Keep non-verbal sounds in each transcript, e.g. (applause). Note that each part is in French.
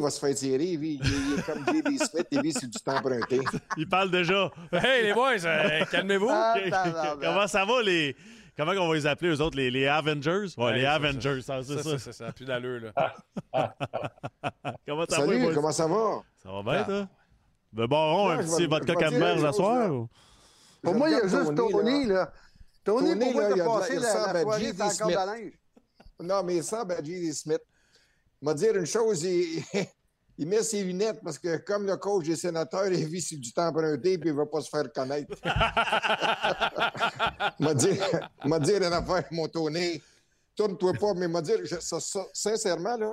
Il va se faire tirer. Il, il, il est comme J.D. Smith, il vit sur du temps emprunté. Il parle déjà. Hey, les boys, euh, calmez-vous. Ah, (laughs) Comment ça va, les. Comment on va les appeler, eux autres, les, les Avengers? Ouais, Ouais, les Avengers, ça, Ça, c'est ça, ça. ça, plus d'allure, là. (laughs) Comment ça va, Salut, boys? comment ça va? Ça va bien, toi? Le baron, Non, un petit vodka une ce soir? ou? Pour moi, il y a juste Tony, Tony, là. Tony, Tony, pourquoi t'as de passé la, soirée Smith. à linge? Non, mais il à J.D. Smith. M'a dire une chose, il, (laughs) il met ses lunettes parce que comme le coach des sénateurs, il vit sur du temps emprunté puis il ne va pas se faire connaître. (laughs) m'a dire, m'a dire une affaire, mon Tony. Tourne-toi pas, mais m'a dire, je- ça- ça- sincèrement, là,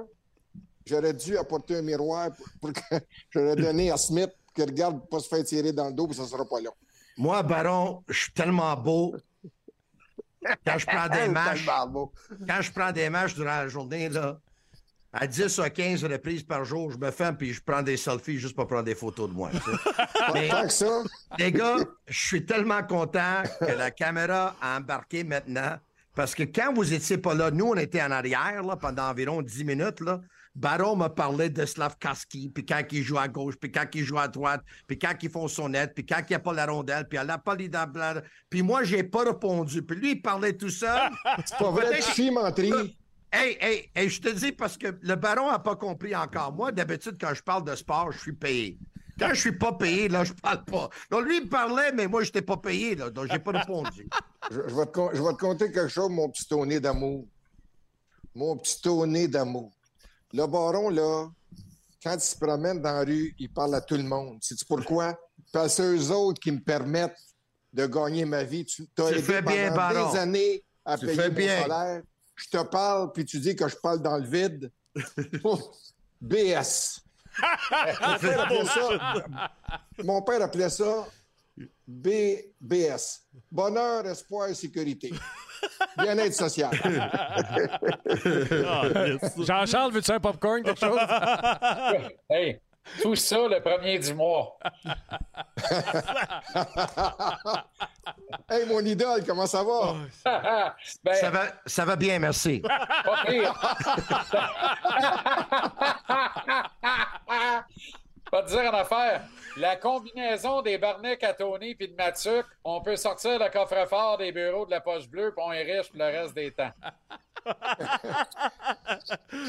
j'aurais dû apporter un miroir pour, pour que (laughs) j'aurais donné à Smith que regarde pas se faire tirer dans le dos, puis ça sera pas long. Moi, Baron, je suis tellement beau. Quand je prends des matchs, quand je prends des matchs durant la journée, là, à 10 à 15 reprises par jour, je me ferme puis je prends des selfies juste pour prendre des photos de moi. Mais, Tant que ça, les gars, je suis tellement content que la caméra a embarqué maintenant. Parce que quand vous étiez pas là, nous, on était en arrière là, pendant environ 10 minutes. Là. Baron m'a parlé de Slavkowski, puis quand il joue à gauche, puis quand il joue à droite, puis quand ils font son net, puis quand il n'y a pas la rondelle, puis elle n'a pas les dents. Puis moi, j'ai pas répondu. Puis lui, il parlait tout seul. c'est pas vrai, menterie. Hey, hey, hey, je te dis parce que le baron n'a pas compris encore. Moi, d'habitude, quand je parle de sport, je suis payé. Quand je suis pas payé, là, je parle pas. Donc, lui, il parlait, mais moi, je n'étais pas payé, là, donc j'ai pas répondu. (laughs) Je, je vais te, je vais te conter quelque chose, mon petit tonné d'amour. Mon petit tonné d'amour. Le baron, là, quand il se promène dans la rue, il parle à tout le monde. Sais-tu pourquoi? Parce que eux autres qui me permettent de gagner ma vie. Tu as Tu aidé fais bien, pendant Baron. des années à Tu payer mon bien. salaire. Je te parle, puis tu dis que je parle dans le vide. (laughs) BS. Mon père appelait ça, mon père appelait ça BBS. Bonheur, espoir, sécurité. Bien-être social. (laughs) Ah. Jean-Charles, veux-tu un popcorn, quelque chose? (laughs) Hey, tout ça le premier du mois. hey, mon idole, comment ça va? (laughs) ben, Ça va, ça va bien, merci. pas pire. (laughs) Pas te dire en affaire. La combinaison des Barnec à Tony puis de Matsuc, on peut sortir le coffre-fort des bureaux de la poche bleue puis on est riche pour le reste des temps. (laughs)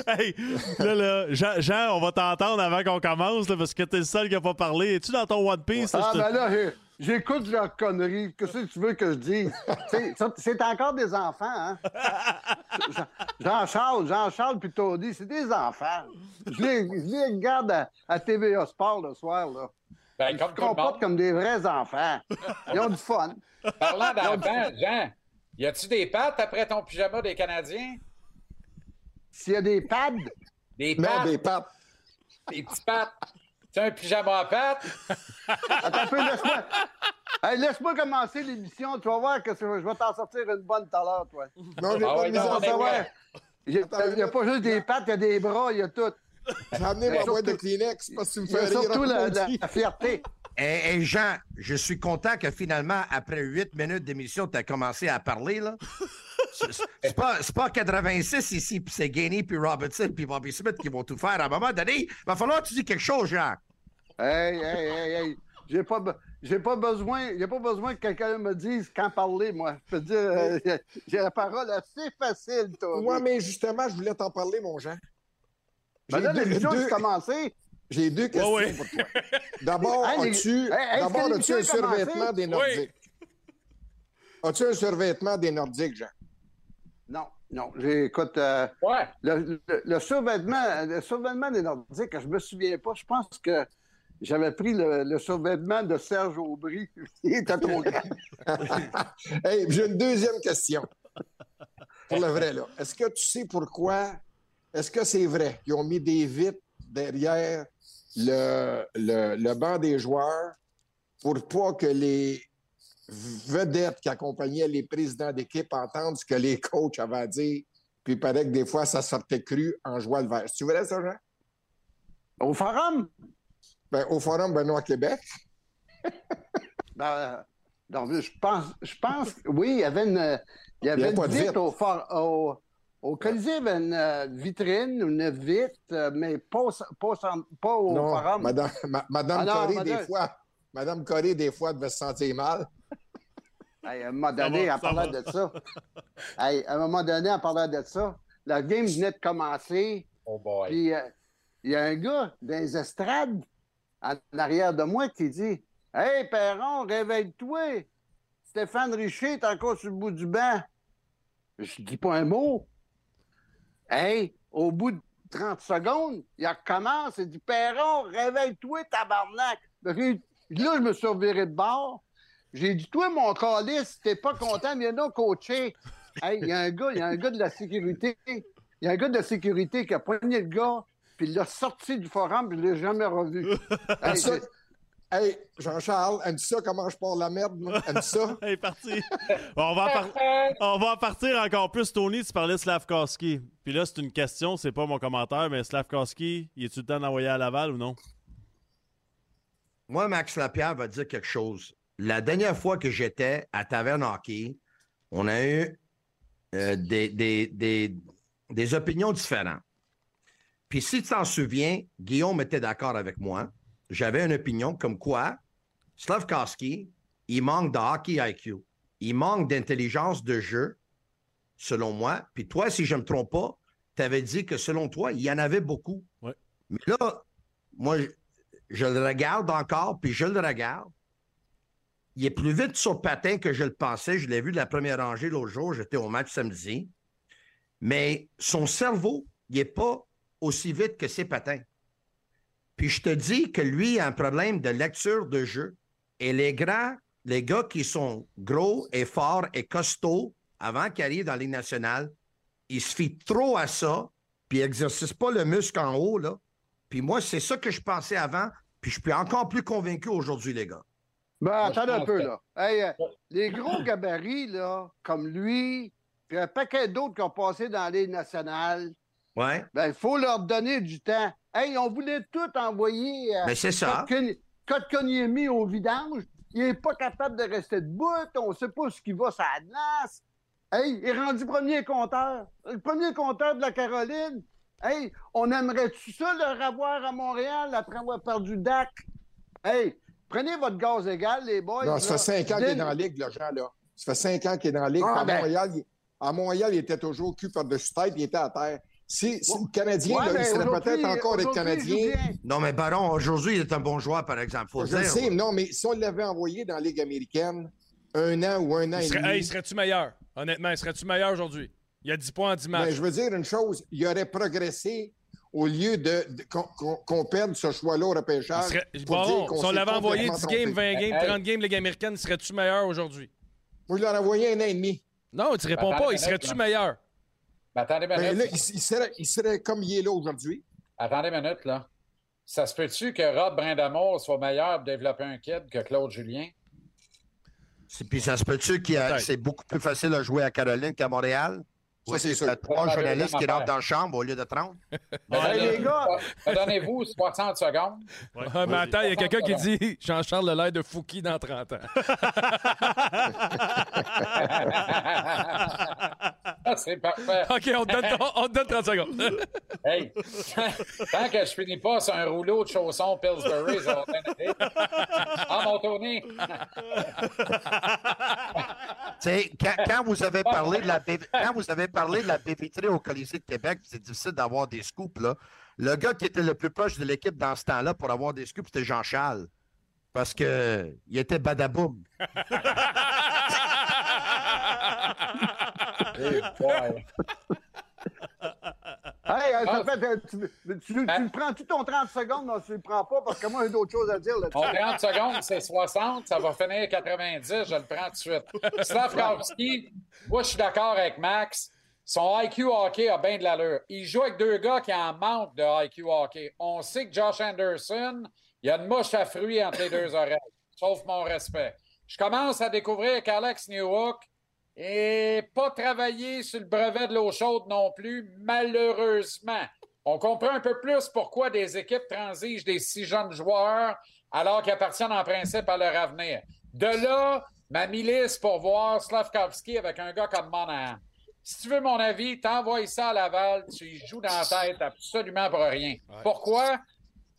Hey, là, là, Jean, Jean, on va t'entendre avant qu'on commence, là, parce que t'es le seul qui n'a pas parlé. Es-tu dans ton One Piece? là, Ah, ben là, j'écoute leurs conneries. Qu'est-ce que tu veux que je dise? (laughs) C'est- encore des enfants, hein? (laughs) Jean- Jean-Charles, Jean-Charles puis Tony, c'est des enfants. Je les, je les regarde à, à TVA Sport le soir, là. Ben, Ils comme se comportent comme des vrais enfants. Ils ont du fun. Parlant d'enfants, Jean, y a-tu des pattes après ton pyjama des Canadiens? S'il y a des pads, Des Non, pattes, des papes. des petits pattes. Tu un pyjama à pattes? (laughs) attends un peu, laisse-moi. Hey, laisse-moi commencer l'émission. Tu vas voir que c'est- je vais t'en sortir une bonne tout à l'heure, toi. Non, j'ai Ah pas ouais, de non, on est savoir. Il n'y a pas juste des pattes, il y a des bras, il y a tout. J'ai amené ma boîte de Kleenex parce que tu me fais rire. surtout la, la- maudit. la fierté. (laughs) Et, et Jean, je suis content que finalement, après huit minutes d'émission, tu as commencé à parler. là. (laughs) C'est- pas, c'est pas 86 ici, puis c'est Gainey, puis Robertson, puis Bobby Smith qui vont tout faire. À un moment donné, il va falloir que tu dis quelque chose, Jean. Hey, hey, hey, hey. J'ai pas, j'ai pas besoin, a pas besoin que quelqu'un me dise quand parler, moi. Je peux dire, euh, (laughs) j'ai la parole assez facile, toi. Ouais, mais justement, je voulais t'en parler, mon Jean. Ben là, l'émission deux- a commencé. J'ai deux questions ouais. pour toi. D'abord, Hey, as-tu Hey, as-tu un survêtement des Nordiques? As-tu un survêtement des Nordiques, Jean? Non, non, j'écoute. euh, Ouais. le, le- le survêtement, le survêtement des Nordiques, je me souviens pas. Je pense que j'avais pris le, le survêtement de Serge Aubry. (laughs) Il était trop grand. (laughs) Hey, j'ai une deuxième question. Pour le vrai, là. Est-ce que tu sais pourquoi? Est-ce que c'est vrai? Qu'ils ont mis des vitres derrière le, le, le banc des joueurs pour pas que les vedettes qui accompagnaient les présidents d'équipe entendent ce que les coachs avaient à dire? Puis il paraît que des fois, ça sortait cru en jouant le vert. C'est vrai, ça, Jean? Au forum? Ben, au Forum Benoît Québec. (laughs) Ben, euh, je pense, je pense, oui, il y avait une, il y avait Il y une au, for- au, au Colisée, il y avait une euh, vitrine, une vitre, euh, mais pas, au- pas, pas au non, forum. Madame, ma- Madame Ah non, Corée, madame- des fois, Madame Corée, des fois, devait se sentir mal. Hey, à un moment donné, va, en parlant va. de ça, hey, à un moment donné, en parlant de ça, la game venait de commencer, Oh boy. puis euh, il y a un gars dans les estrades en arrière de moi qui dit Hey, Perron, réveille-toi! Stéphane Richer est encore sur le bout du banc. Je dis pas un mot. Hey, au bout de 30 secondes, il recommence, il dit Perron, réveille-toi, tabarnak! Là, je me suis reviré de bord. J'ai dit, toi, mon calice, t'es pas content, viens donc coacher. Hey, il y a un gars, il y a un gars de la sécurité. Il y a un gars de la sécurité qui a poigné le gars, puis il l'a sorti du forum, puis je l'ai jamais revu. (laughs) Hey, Hey, Jean-Charles, aime ça comment je parle la merde? Aime ça? Elle est partie. on, va en par- (laughs) on va en partir encore plus. Tony, tu parlais de Slavkowski. Puis là, c'est une question, c'est pas mon commentaire, mais Slavkowski, il est-tu le temps d'envoyer à Laval ou non? Moi, Max Lapierre va dire quelque chose. La dernière fois que j'étais à Taverne Hockey, on a eu euh, des, des, des, des opinions différentes. Puis si tu t'en souviens, Guillaume était d'accord avec moi. J'avais une opinion comme quoi Slavkowski, il manque de hockey IQ. Il manque d'intelligence de jeu, selon moi. Puis toi, si je ne me trompe pas, tu avais dit que selon toi, il y en avait beaucoup. Ouais. Mais là, moi, je, je le regarde encore, puis je le regarde. Il est plus vite sur patin que je le pensais. Je l'ai vu de la première rangée l'autre jour. J'étais au match samedi. Mais son cerveau, il n'est pas aussi vite que ses patins. Puis je te dis que lui a un problème de lecture de jeu. Et les grands, les gars qui sont gros et forts et costauds avant qu'ils arrivent dans la Ligue nationale, ils se fient trop à ça, puis ils n'exercent pas le muscle en haut, là. Puis moi, c'est ça que je pensais avant, puis je suis encore plus convaincu aujourd'hui, les gars. Ben, attendez un peu, là. Hey, euh, les gros gabarits, là, comme lui, puis un paquet d'autres qui ont passé dans les nationales, Ouais, ben, il faut leur donner du temps. Hey, on voulait tout envoyer euh, mais c'est ça. Kotkaniemi au vidange. Il n'est pas capable de rester debout. On ne sait pas ce qui va sur la glace. Hey, il est rendu premier compteur. Le premier compteur de la Caroline. Hey, on aimerait-tu ça le revoir à Montréal après avoir perdu Dak? Hey, prenez votre gaz égal, les boys. Non, ça là. fait cinq ans qu'il est dans la Ligue, le Jean, là. Ça fait cinq ans qu'il est dans la Ligue. Ah, à, ben. Montréal, il... à Montréal, il était toujours cul par-dessus tête, il était à terre. Si, le Canadien, Ouais, là, ben, il serait peut-être encore être il Canadien. Non, mais Baron, aujourd'hui, il est un bon joueur, par exemple. Faut Je le le dire. sais, non, mais si on l'avait envoyé dans la Ligue américaine, un an ou un an Il et serait- demi, hey, serais-tu meilleur? Honnêtement, serais-tu meilleur aujourd'hui? Il y a 10 points en 10 ben, matchs. je veux dire une chose, il aurait progressé au lieu de, de- qu'on, perde ce choix-là au Il repêchage. serait- Bon, si on l'avait envoyé 10 complètement games, trompé. 20 games, Hey. 30 games Ligue américaine, serais-tu meilleur aujourd'hui? Moi, je l'aurais envoyé un an et demi. Non, tu réponds Attends pas. Il serait-tu meilleur? Mais attendez une Ben, minute. là, il, il serait, il serait comme il est là aujourd'hui. Attendez une minute, là. Ça se peut-tu que Rob Brindamour soit meilleur pour développer un kid que Claude Julien? Puis ça se peut-tu que c'est beaucoup plus facile à jouer à Caroline qu'à Montréal? Ça, c'est sûr. Trois journalistes qui rentrent dans la chambre au lieu de 30. Ben, les gars! Donnez-vous 60 secondes. Mais attends, il y a quelqu'un qui dit Jean-Charles Lelaire de Fouki dans 30 ans. C'est parfait. (laughs) OK, on te donne, on, on te donne 30 secondes. (laughs) Hey, tant que je finis pas sur un rouleau de chaussons Pillsbury, ça va bien. Ah, mon sais, quand, quand vous avez parlé de la quand vous avez parlé de la baie vitrée au Colisée de Québec, c'est difficile d'avoir des scoops là. Le gars qui était le plus proche de l'équipe dans ce temps-là pour avoir des scoops, c'était Jean-Charles. Parce que il était badaboum. Hey, (laughs) boy. Hey, ça fait, tu, tu, tu Ben- le prends-tu ton 30 secondes? Non, tu le prends pas parce que moi, j'ai d'autres choses à dire. Mon 30 secondes, c'est 60, ça va finir à 90, je le prends tout de suite. Slavkovski, moi, je suis d'accord avec Max. Son IQ hockey a bien de l'allure. Il joue avec deux gars qui en manquent de IQ hockey. On sait que Josh Anderson, il y a une mouche à fruits entre les deux oreilles, sauf mon respect. Je commence à découvrir qu'Alex Newhook et pas travaillé sur le brevet de l'eau chaude non plus, malheureusement. On comprend un peu plus pourquoi des équipes transigent des si jeunes joueurs alors qu'ils appartiennent en principe à leur avenir. De là, ma milice pour voir Slavkovski avec un gars comme Monahan. Si tu veux mon avis, t'envoies ça à Laval, tu y joues dans la tête absolument pour rien. Pourquoi?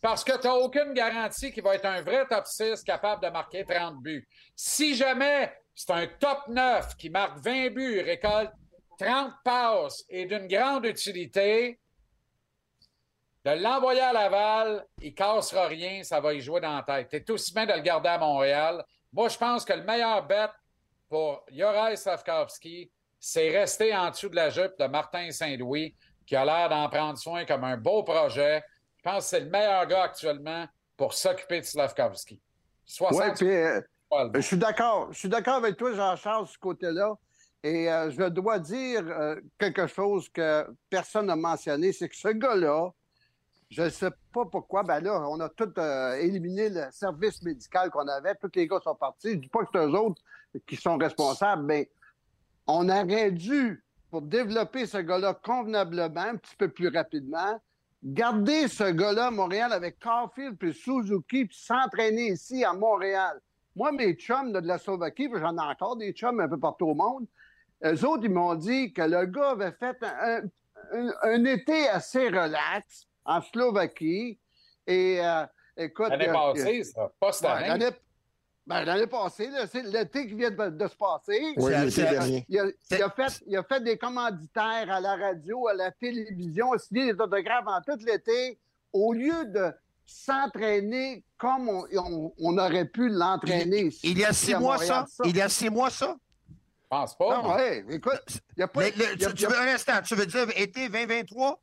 Parce que tu n'as aucune garantie qu'il va être un vrai top 6 capable de marquer 30 buts. Si jamais c'est un top 9 qui marque 20 buts, récolte 30 passes et d'une grande utilité, de l'envoyer à Laval, il cassera rien, ça va y jouer dans la tête. T'es aussi bien de le garder à Montréal. Moi, je pense que le meilleur bet pour Juraj Slavkovski, c'est rester en dessous de la jupe de Martin Saint-Louis, qui a l'air d'en prendre soin comme un beau projet. Je pense que c'est le meilleur gars actuellement pour s'occuper de Slavkovski. 60 Oui, puis euh, je suis d'accord. Je suis d'accord avec toi, Jean-Charles, sur ce côté-là. Et euh, je dois dire euh, quelque chose que personne n'a mentionné, c'est que ce gars-là, je ne sais pas pourquoi, ben là, on a tout euh, éliminé le service médical qu'on avait. Tous les gars sont partis. Je ne dis pas que c'est eux autres qui sont responsables, mais on aurait dû, pour développer ce gars-là convenablement, un petit peu plus rapidement, garder ce gars-là à Montréal avec Caulfield puis Suzuki, puis s'entraîner ici à Montréal. Moi, mes chums de la Slovaquie, j'en ai encore des chums un peu partout au monde, eux autres, ils m'ont dit que le gars avait fait un, un- un été assez relax en Slovaquie. Et euh, écoute. L'année euh, passée, ça. Pas cette Ouais, année. L'année ben, l'année passée, là, c'est l'été qui vient de, de se passer. Oui, dernier. Il a, il a fait, il a fait des commanditaires à la radio, à la télévision, signé des autographes en tout l'été, au lieu de s'entraîner comme on, on- on aurait pu l'entraîner. Il y a six mois, Montréal, ça? Il y a six mois, ça? Je pense pas. Non, ouais, écoute, il y a pas... Le- y a- tu, tu veux un instant, tu veux dire été 2023?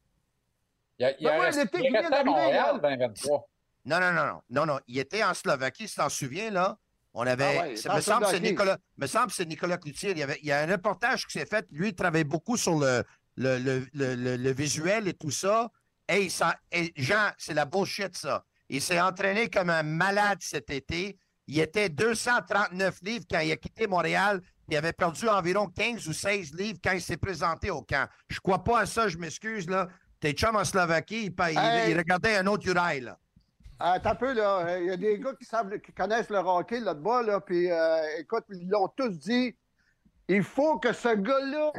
Il y a, il y a Ben ouais, resté- l'été il qui vient restait à d'arriver, Montréal, là. 2023. Non, non, non, non. Non, non. Il était en Slovaquie, si t'en souviens, là. On avait. Ah ouais, ça me semble que c'est. Nicolas. Me semble que c'est Nicolas Cloutier. Il y, avait, il y a un reportage qui s'est fait. Lui, il travaillait beaucoup sur le, le, le, le, le- le visuel et tout ça. Hey, ça, hey, Jean, c'est la bullshit, ça. Il s'est entraîné comme un malade cet été. Il était 239 livres quand il a quitté Montréal. Il avait perdu environ 15 ou 16 livres quand il s'est présenté au camp. Je crois pas à ça, je m'excuse, là. T'es chum en Slovaquie, il, il- il regardait un autre Urail, là. Ah, Attends un peu, là. Il y a des gars qui, savent, qui connaissent le hockey là-bas, là. Puis, euh, écoute, ils l'ont tous dit. Il faut que ce gars-là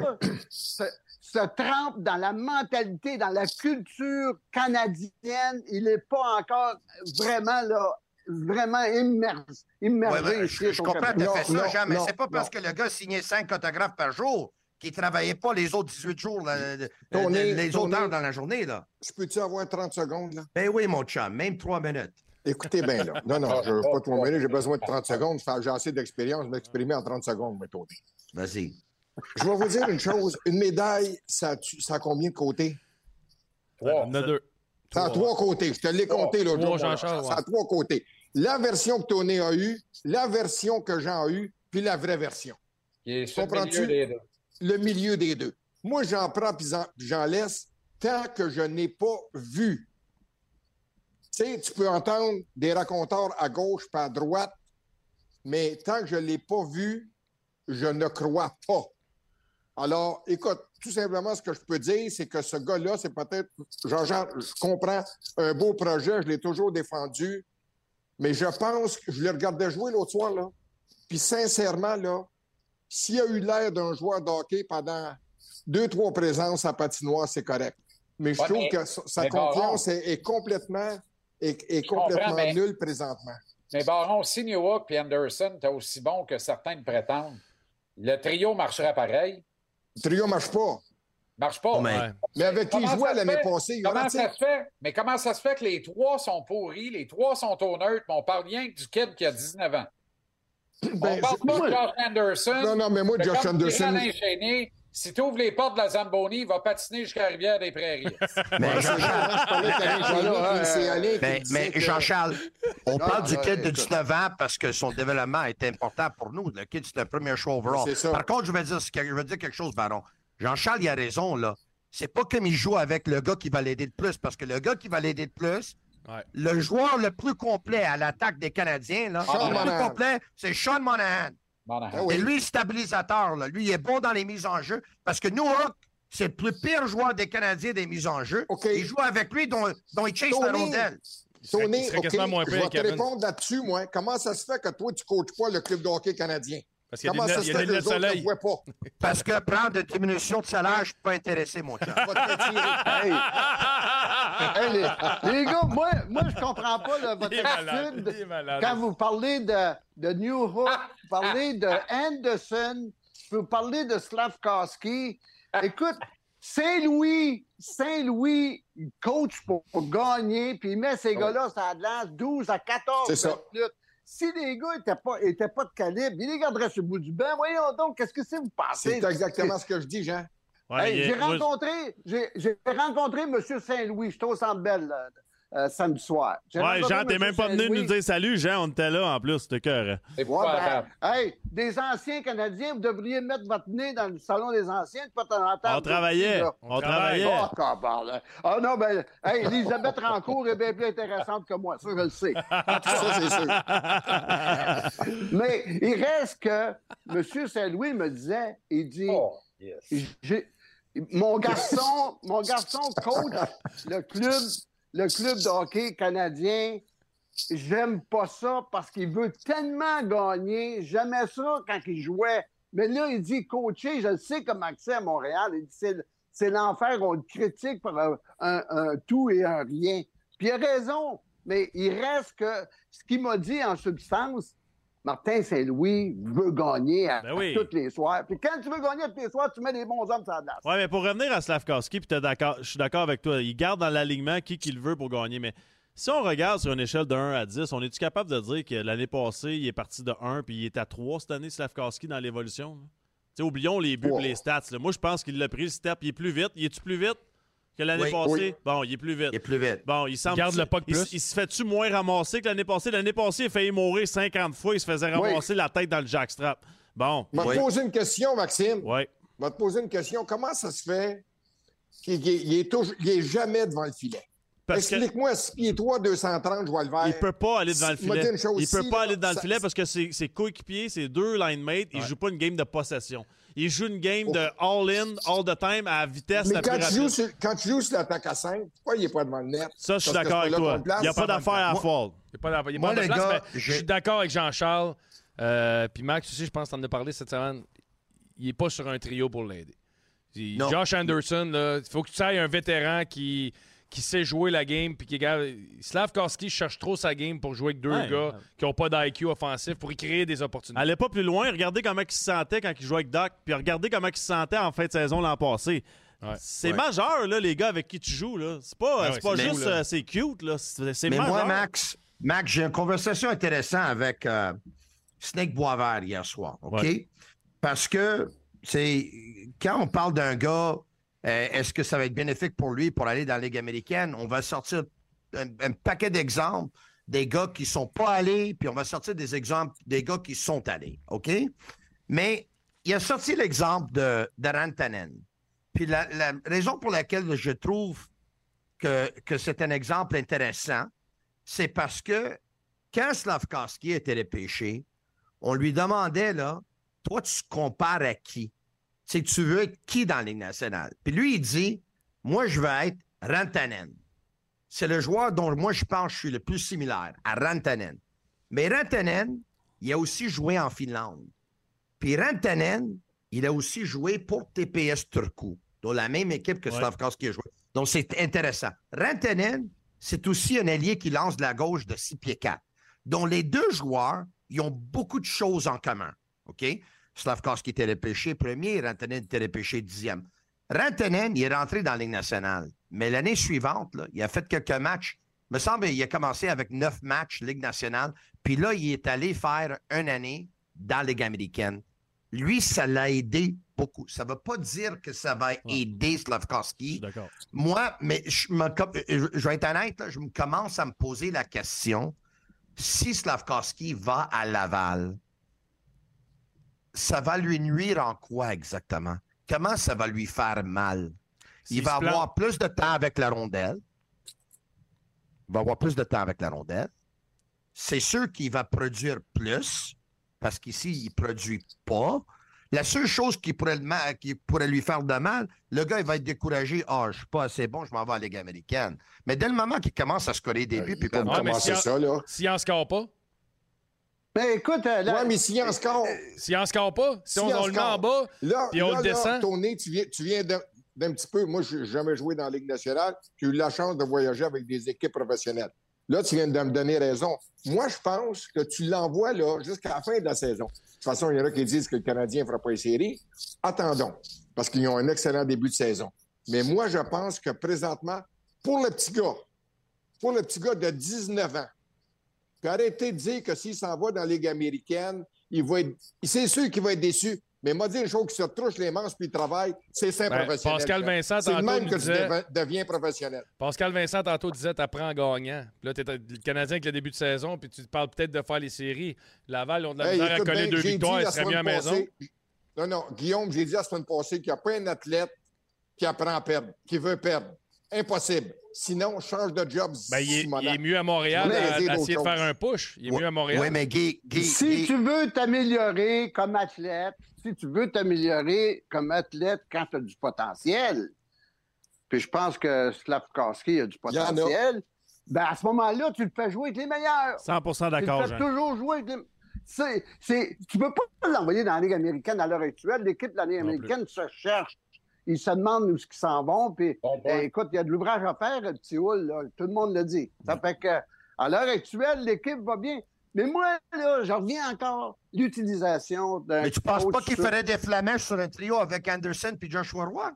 se, se trempe dans la mentalité, dans la culture canadienne. Il n'est pas encore vraiment, là, vraiment immergé, immergé Ouais, ouais, ici je, je comprends tout à fait ça, Jean, mais c'est pas parce que le gars signait 5 autographes par jour qu'il travaillait pas les autres 18 jours, là, les autres heures dans la journée. Là. Je peux-tu avoir 30 secondes, là? Ben oui, mon chum, même 3 minutes. Écoutez bien, là. Non, non, je veux pas trop mêler, j'ai besoin de 30 secondes. J'ai assez d'expérience de m'exprimer en 30 secondes, mettons. Vas-y. Je vais vous dire une chose. Une médaille, ça, ça a combien de côtés? Il y en a deux. Ça a trois côtés. Je te l'ai compté l'autre Trois, jour. Ça a trois côtés. La version que Tony a eue, la version que Jean a eue, puis la vraie version. Comprends-tu? Le milieu des deux. Moi, j'en prends puis j'en- laisse tant que je n'ai pas vu. Tu sais, tu peux entendre des raconteurs à gauche pas à droite, mais tant que je ne l'ai pas vu, je ne crois pas. Alors, écoute, tout simplement, ce que je peux dire, c'est que ce gars-là, c'est peut-être, Jean-Jean, je comprends, un beau projet, je l'ai toujours défendu, mais je pense que je le regardais jouer l'autre soir, là. Puis sincèrement, là, s'il a eu l'air d'un joueur de hockey pendant deux, trois présences à patinoire, c'est correct. Mais je Ouais, trouve mais- que sa Baron- confiance est, est complètement, est, est Je comprends, complètement mais- nulle présentement. Mais Baron, si Newhook et Anderson étaient aussi bons que certains le prétendent, le trio marcherait pareil. Le trio ne marche pas. Marche pas. Oh, mais- Ouais. Mais avec qui jouait ça se l'année fait? passée, y Comment ça se fait? Mais comment ça se fait que les trois sont pourris, les trois sont au neutre, mais on parle rien que du kid qui a 19 ans? Ben, on parle je- pas de Josh Anderson. Non, non, mais moi, Josh Anderson, Enchaîné, Si tu ouvres les portes de la Zamboni, il va patiner jusqu'à la rivière des Prairies. (laughs) Mais que- Jean-Charles, on Non, parle du kid de écoute. 19 ans parce que son développement est important pour nous. Le kid, c'est un premier choix overall. Par contre, je vais dire, je vais dire quelque chose, Baron. Jean-Charles, il a raison, là. C'est pas comme il joue avec le gars qui va l'aider de plus, parce que le gars qui va l'aider de plus, Ouais. le joueur le plus complet à l'attaque des Canadiens, là, Sean le plus complet, c'est Sean Monahan. Monahan. Ah. Et lui, stabilisateur, là. lui, il est bon dans les mises en jeu, parce que New York, c'est le plus pire joueur des Canadiens des mises en jeu. Il joue avec lui, dont, dont il chase la Tony, rondelle. Tony, Il serait OK, quasiment moins je vais te répondre là-dessus, moi. Comment ça se fait que toi, tu ne coaches pas le club de hockey canadien? Parce qu'il y a Comment des ça il y a fait des lunettes de ne soleil. Parce que prendre de diminution de salaire, je suis pas intéressé, mon chum. Hey, (laughs) hey, les, les gars, moi, moi je comprends pas là, votre Il est malade, attitude. il est malade. Quand vous parlez de, de New Hook, vous parlez de Anderson, vous parlez de Slavkowski. Écoute, Saint-Louis, Saint-Louis, coach pour, pour gagner, puis il met ces gars-là sur la glace 12 à 14 C'est ça. minutes. Si les gars n'étaient pas, étaient pas de calibre, ils les garderaient sur le bout du banc. Voyons donc, qu'est-ce que c'est vous pensez? C'est exactement ce que je dis, Jean. Ouais, Hey, j'ai rencontré, j'ai rencontré M. Saint-Louis. J'étais au Centre Bell euh, euh, samedi soir. Ouais, Jean, t'es même pas venu nous dire salut, Jean, on était là en plus, c'était cœur. Ouais, ben, hey, des anciens Canadiens, vous devriez mettre votre nez dans le salon des anciens, de pas t'en entendre. On travaillait, on travaillait. Oh, tabarnak. Ah non, ben, hey, Elisabeth Rancourt est bien plus intéressante que moi, ça, je le sais. Ça, c'est sûr. Mais il reste que M. Saint-Louis me disait, il dit, Oh, yes. J'ai- Mon garçon, mon garçon coach le club, le club de hockey canadien. J'aime pas ça parce qu'il veut tellement gagner. J'aimais ça quand il jouait. Mais là, il dit coacher, je le sais comment c'est à Montréal. Il dit c'est, l'enfer, on le critique pour un, un- un tout et un rien. Puis il a raison, mais il reste que ce qu'il m'a dit en substance, Martin Saint-Louis veut gagner à, Ben oui. à tous les soirs. Puis quand tu veux gagner à tous les soirs, tu mets des bons hommes sur la glace. Ouais, mais pour revenir à Slavkowski, puis je suis d'accord avec toi. Il garde dans l'alignement qui qu'il veut pour gagner. Mais si on regarde sur une échelle de 1 à 10, on est-tu capable de dire que l'année passée, il est parti de 1 puis il est à 3 cette année, Slavkowski, dans l'évolution? oublions les buts Wow. et les stats. là. Moi, je pense qu'il l'a pris le step. Il est plus vite. Il est-tu plus vite? Que l'année Oui. passée? Oui. Bon, il est plus vite. Il est plus vite. Bon, il semble. Garde le puck il, plus. il se fait-tu moins ramasser que l'année passée? L'année passée, il a failli mourir 50 fois. Il se faisait Oui. ramasser la tête dans le jackstrap. Bon, Je vais Oui. te poser une question, Maxime. ouais. Je vais te poser une question. Comment ça se fait qu'il il est, il est toujours- il est jamais devant le filet? Parce que. Explique-moi, 6 pieds 3, 230, je vois le vert. Il peut pas aller dans le filet. chose, Il peut si, pas là, aller dans le filet parce que ses, ses coéquipiers, ses deux line mates, ils jouent pas une game de possession. Ils jouent une game de all-in, all the time, à vitesse Mais la plus quand tu, rapide. joues sur, quand tu joues sur l'attaque à 5, pourquoi il n'est pas devant le net? Ça, je suis d'accord avec toi. place. Il n'y a pas d'affaire à Moi- fall. Il est pas est Moi, pas de les gars, je suis d'accord avec Jean-Charles. Euh, Puis Max aussi, je pense que tu en as parlé cette semaine. Il n'est pas sur un trio pour l'aider. Josh Anderson, il faut que tu ailles un vétéran qui, qui sait jouer la game. Puis qui est capable- Slavkowski cherche trop sa game pour jouer avec deux Ouais. gars qui n'ont pas d'IQ offensif pour y créer des opportunités. Allez pas plus loin. Regardez comment il se sentait quand il jouait avec Doc. Puis regardez comment il se sentait en fin de saison l'an passé. Ouais. C'est Ouais. majeur, là, les gars avec qui tu joues. Là. C'est pas, Ah ouais, c'est pas juste euh, c'est cute. Là. C'est, c'est Mais majeur. moi, Max, Max, j'ai une conversation intéressante avec euh, Snake Boisvert hier soir, OK? Ouais. Parce que c'est quand on parle d'un gars, est-ce que ça va être bénéfique pour lui pour aller dans la Ligue américaine? On va sortir un, paquet d'exemples des gars qui sont pas allés, puis on va sortir des exemples des gars qui sont allés, OK? Mais il a sorti l'exemple de, de Rantanen. Puis la, raison pour laquelle je trouve que, c'est un exemple intéressant, c'est parce que quand Slavkowski était repêché, on lui demandait, là, toi, tu compares à qui? C'est que tu veux être qui dans la Ligue nationale? Puis lui, il dit, moi, je veux être Rantanen. C'est le joueur dont moi, je pense que je suis le plus similaire à Rantanen. Mais Rantanen, il a aussi joué en Finlande. Puis Rantanen, il a aussi joué pour TPS Turku, dans la même équipe que Ouais. Slavkowski a joué. Donc, c'est intéressant. Rantanen, c'est aussi un allié qui lance de la gauche de 6 pieds 4. Donc, les deux joueurs, ils ont beaucoup de choses en commun. OK? Slavkowski était repêché premier, Rantanen était repêché dixième. Rantanen, il est rentré dans la Ligue nationale. Mais l'année suivante, là, il a fait quelques matchs. Il me semble qu'il a commencé avec neuf matchs Ligue nationale. Puis là, il est allé faire une année dans la Ligue américaine. Lui, ça l'a aidé beaucoup. Ça ne veut pas dire que ça va aider Slavkovski. Moi, mais je, me, je, je vais être honnête, là, je me commence à me poser la question si Slavkovski va à Laval, ça va lui nuire en quoi exactement? Comment ça va lui faire mal? Il va avoir plus de temps avec la rondelle. Il va avoir plus de temps avec la rondelle. C'est sûr qu'il va produire plus, parce qu'ici, il ne produit pas. La seule chose qui pourrait, le ma- qui pourrait lui faire de mal, le gars, il va être découragé. Ah, je ne suis pas assez bon, je m'en vais à la Ligue américaine. Mais dès le moment qu'il commence à scorer des buts, puis Ah, mais commencer si- ça, là. S'il en score pas, Mais écoute, euh, là, Ouais, mais s'il en score, s'il en score pas, si on, en on le met en bas, là, Puis on là, le là, descend. Tony, tu viens, tu viens d'un d'un petit peu. Moi, je n'ai jamais joué dans la Ligue nationale. J'ai eu la chance de voyager avec des équipes professionnelles. Là, tu viens de me donner raison. Moi, je pense que tu l'envoies là jusqu'à la fin de la saison. De toute façon, il y en a qui disent que le Canadien ne fera pas les séries. Attendons, parce qu'ils ont un excellent début de saison. Mais moi, je pense que présentement, pour le petit gars, pour le petit gars de 19 ans, puis arrêtez de dire que s'il s'en va dans la Ligue américaine, il va être. C'est sûr qu'il va être déçu. Mais m'a dit une chose qui se trouche les manches puis il travaille, c'est ça Ben, professionnel. Pascal Vincent, C'est tantôt, même nous que disait- tu dev- deviens professionnel. Pascal Vincent, tantôt, disait t'apprends en gagnant. Puis là, t'es le Canadien avec le début de saison, puis tu parles peut-être de faire les séries. Laval, ils ont de la Hey, misère à bien, deux victoires, la seraient mieux à la maison. Non, non, Guillaume, j'ai dit la semaine passée qu'il n'y a pas un athlète qui apprend à perdre, qui veut perdre. Impossible. Sinon, change de job. Ben, il, est, Simonac. il est mieux à Montréal à, à essayer de faire un push. Il est mieux à Montréal. Oui, mais Guy, Guy, si Guy- tu veux t'améliorer comme athlète, si tu veux t'améliorer comme athlète quand tu as du potentiel, puis je pense que Slavkowski a du a. potentiel, ben à ce moment-là, tu le fais jouer avec les meilleurs. 100 Tu le d'accord, fais toujours jouer avec les... C'est, c'est, tu peux pas l'envoyer dans la Ligue américaine à l'heure actuelle. L'équipe de la Ligue Non plus. américaine se cherche. Ils se demandent où ils s'en vont. Puis, Bon eh, écoute, il y a de l'ouvrage à faire, le petit Hull. là. Tout le monde le dit. Ça fait que, à l'heure actuelle, l'équipe va bien. Mais moi, là, je reviens encore l'utilisation d'un mais tu penses pas qu'il ferait des flamèches sur un trio avec Anderson puis Joshua Roy?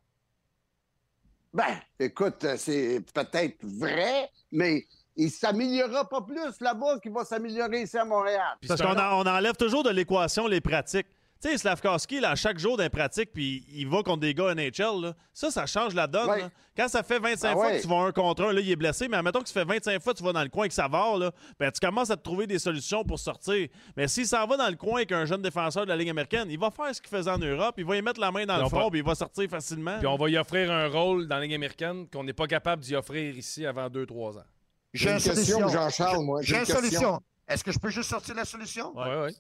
Ben, écoute, euh, c'est peut-être vrai, mais il s'améliorera pas plus là-bas qu'il va s'améliorer ici à Montréal. Parce qu'on en- enlève toujours de l'équation les pratiques. Tu sais, Slavkowski, là, chaque jour d'un pratique, puis il va contre des gars NHL, là, ça, ça change la donne. Ouais. là. Quand ça fait 25 Ah fois ouais. que tu vas un contre un, là, il est blessé, mais admettons que ça fait 25 fois que tu vas dans le coin et que ça va, là, ben, tu commences à te trouver des solutions pour sortir. Mais s'il s'en va dans le coin avec un jeune défenseur de la Ligue américaine, il va faire ce qu'il faisait en Europe, il va y mettre la main dans Puis le on front, va- puis il va sortir facilement. Puis on va y offrir un rôle dans la Ligue américaine qu'on n'est pas capable d'y offrir ici avant 2-3 ans. J'ai une question, Jean-Charles, moi. J'ai une solution. Est-ce que je peux juste sortir la solution? Oui, oui.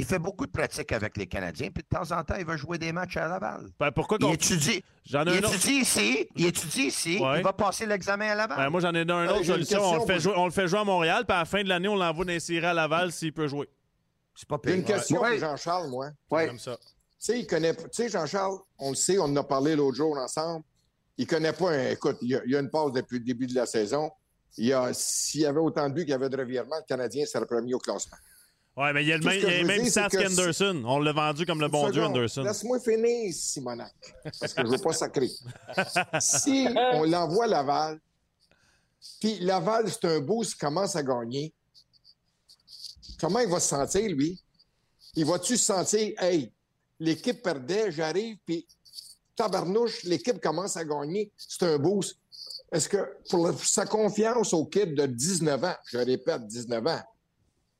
Il fait beaucoup de pratiques avec les Canadiens, puis de temps en temps, il va jouer des matchs à Laval. Ben, pourquoi Il étudie, J'en ai il un autre. étudie ici, il étudie ici, Ouais. il va passer l'examen à Laval. Ben, moi, j'en ai une Hey, autre solution. On le, fait jouer, on le fait jouer à Montréal, puis à la fin de l'année, on l'envoie dans les séries à Laval s'il peut jouer. C'est pas pire. une question Ouais. pour Jean-Charles, moi. Ouais. Comme ça. Tu sais, il connaît. Tu sais, Jean-Charles, on le sait, on en a parlé l'autre jour ensemble. Il connaît pas un. Écoute, il y a, il y a une pause depuis le début de la saison. Il y a, s'il y avait autant de buts qu'il y avait de revirements, le Canadien serait premier au classement. Ouais, mais il y a le même, que il y a je le veux même dire, c'est stats que qu'Anderson. On l'a vendu comme le bon Dieu. Anderson. Laisse-moi finir, Simonac, parce que je veux pas sacrer. (laughs) si on l'envoie à Laval, puis Laval, c'est un s'il commence à gagner, comment il va se sentir, lui? Il va-tu se sentir, hey, l'équipe perdait, j'arrive, puis tabarnouche, l'équipe commence à gagner, c'est un boost. Est-ce que pour sa confiance au kid de 19 ans, je répète, 19 ans,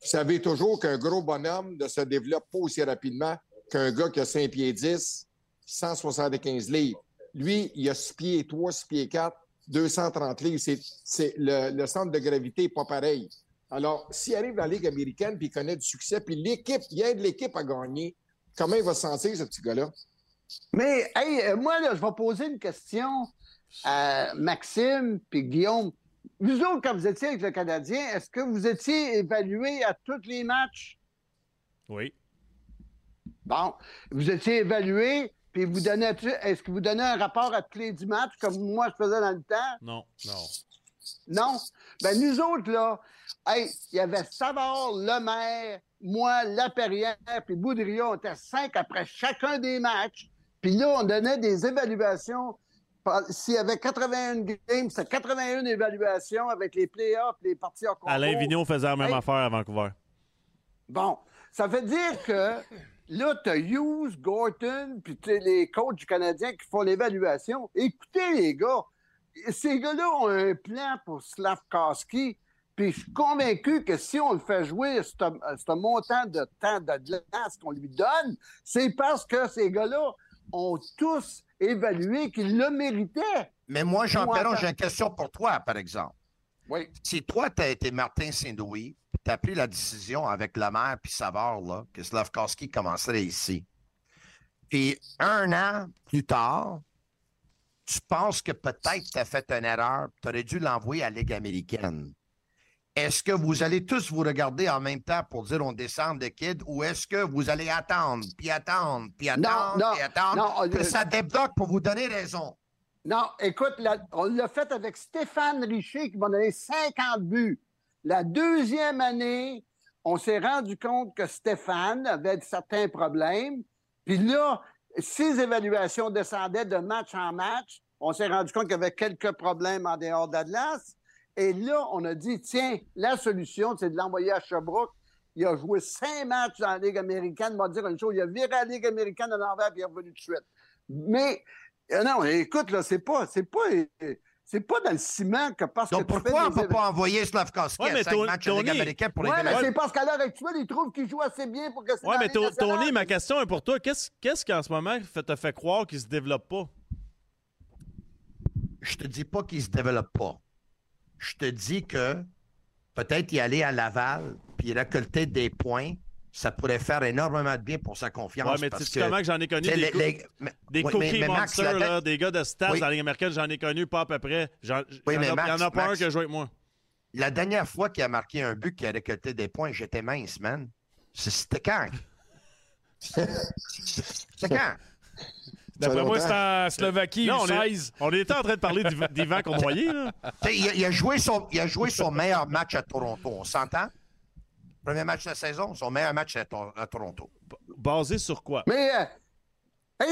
vous savez toujours qu'un gros bonhomme ne se développe pas aussi rapidement qu'un gars qui a 5 pieds 10, 175 livres. Lui, il a 6 pieds 3, 6 pieds 4, 230 livres. C'est, le centre de gravité n'est pas pareil. Alors, s'il arrive dans la Ligue américaine puis il connaît du succès, puis l'équipe, il aide l'équipe à gagner, comment il va se sentir, ce petit gars-là? Mais, hey, euh, moi, là, je vais poser une question à Maxime puis Guillaume. Vous autres, quand vous étiez avec le Canadien, est-ce que vous étiez évalués à tous les matchs? Oui. Bon, vous étiez évalués, puis vous donnez, est-ce que vous donnez un rapport à tous les 10 matchs, comme moi je faisais dans le temps? Non. Non. Non? Ben, nous autres, là, hey, il y avait Savard, Lemaire, moi, Laperrière, puis Boudriot, on était cinq après chacun des matchs. Puis là, on donnait des évaluations. S'il y avait 81 games, c'était 81 évaluations avec les playoffs, les parties en concours. Alain Vigneault faisait la même Hey. affaire à Vancouver. Bon, ça veut dire que là, tu as Hughes, Gorton, puis les coachs du Canadien qui font l'évaluation. Écoutez, les gars, ces gars-là ont un plan pour Slavkowski. Puis je suis convaincu que si on le fait jouer, ce montant de temps de glace qu'on lui donne, c'est parce que ces gars-là ont tous évalué qu'ils le méritaient. Mais moi, Jean Perron, j'ai une question pour toi, par exemple. Oui. Si toi, tu as été Martin Saint-Louis, tu as pris la décision avec la mère puis Savard, là, que Slavkowski commencerait ici. Puis un an plus tard, tu penses que peut-être tu as fait une erreur, tu aurais dû l'envoyer à la Ligue américaine. Est-ce que vous allez tous vous regarder en même temps pour dire on descend de kid ou est-ce que vous allez attendre, puis attendre, puis attendre, non, puis attendre, non, que ça débloque pour vous donner raison? Non, écoute, la- on l'a fait avec Stéphane Richer qui m'a donné 50 buts. La deuxième année, on s'est rendu compte que Stéphane avait certains problèmes. Puis là, ses évaluations descendaient de match en match. On s'est rendu compte qu'il y avait quelques problèmes en dehors d'Atlas. Et là, on a dit, tiens, la solution, c'est de l'envoyer à Sherbrooke. Il a joué cinq matchs dans la Ligue américaine. Il m'a dire une chose, il a viré à la Ligue américaine de l'envers il est revenu tout de suite. Mais euh, non, écoute, là, c'est pas, c'est pas, c'est pas dans le ciment que parce Donc que pourquoi on fais ne peut pas envoyer Slavkowski Ouais, mais à cinq Tony- matchs de Ligue Tony- américaine pour Ouais, aider mais c'est parce qu'à l'heure actuelle, ils trouvent qu'il joue assez bien pour que c'est dans mais nationale. Tony, ma question est pour toi. Qu'est-ce qu'est-ce qui en ce moment fait- te fait croire qu'il se développe pas? Je te dis pas qu'il ne se développe pas. Je te dis que peut-être y aller à Laval puis récolter des points, ça pourrait faire énormément de bien pour sa confiance. Ouais, mais parce tu sais que, comment que j'en ai connu des, les- cou- les- mais- des oui, cookie mais- mais Max, monsters, la- là, des gars de stats Oui. dans la Ligue américaine, j'en ai connu pas à peu près. J'en- Oui, il y en mais a- Max, il y en a pas Max- un qui a joué avec moi. La dernière fois qu'il a marqué un but qui a récolté des points, j'étais mince, man. C'était quand? (laughs) C'était quand? D'après moi, c'est en Slovaquie, on, est, U16. on était en train de parler d'Ivan- Cournoyer. (laughs) Il a, il a joué son, il a joué son meilleur match à Toronto. On s'entend? Premier match de la saison, son meilleur match à, Tor- à Toronto. Basé sur quoi? Mais, euh,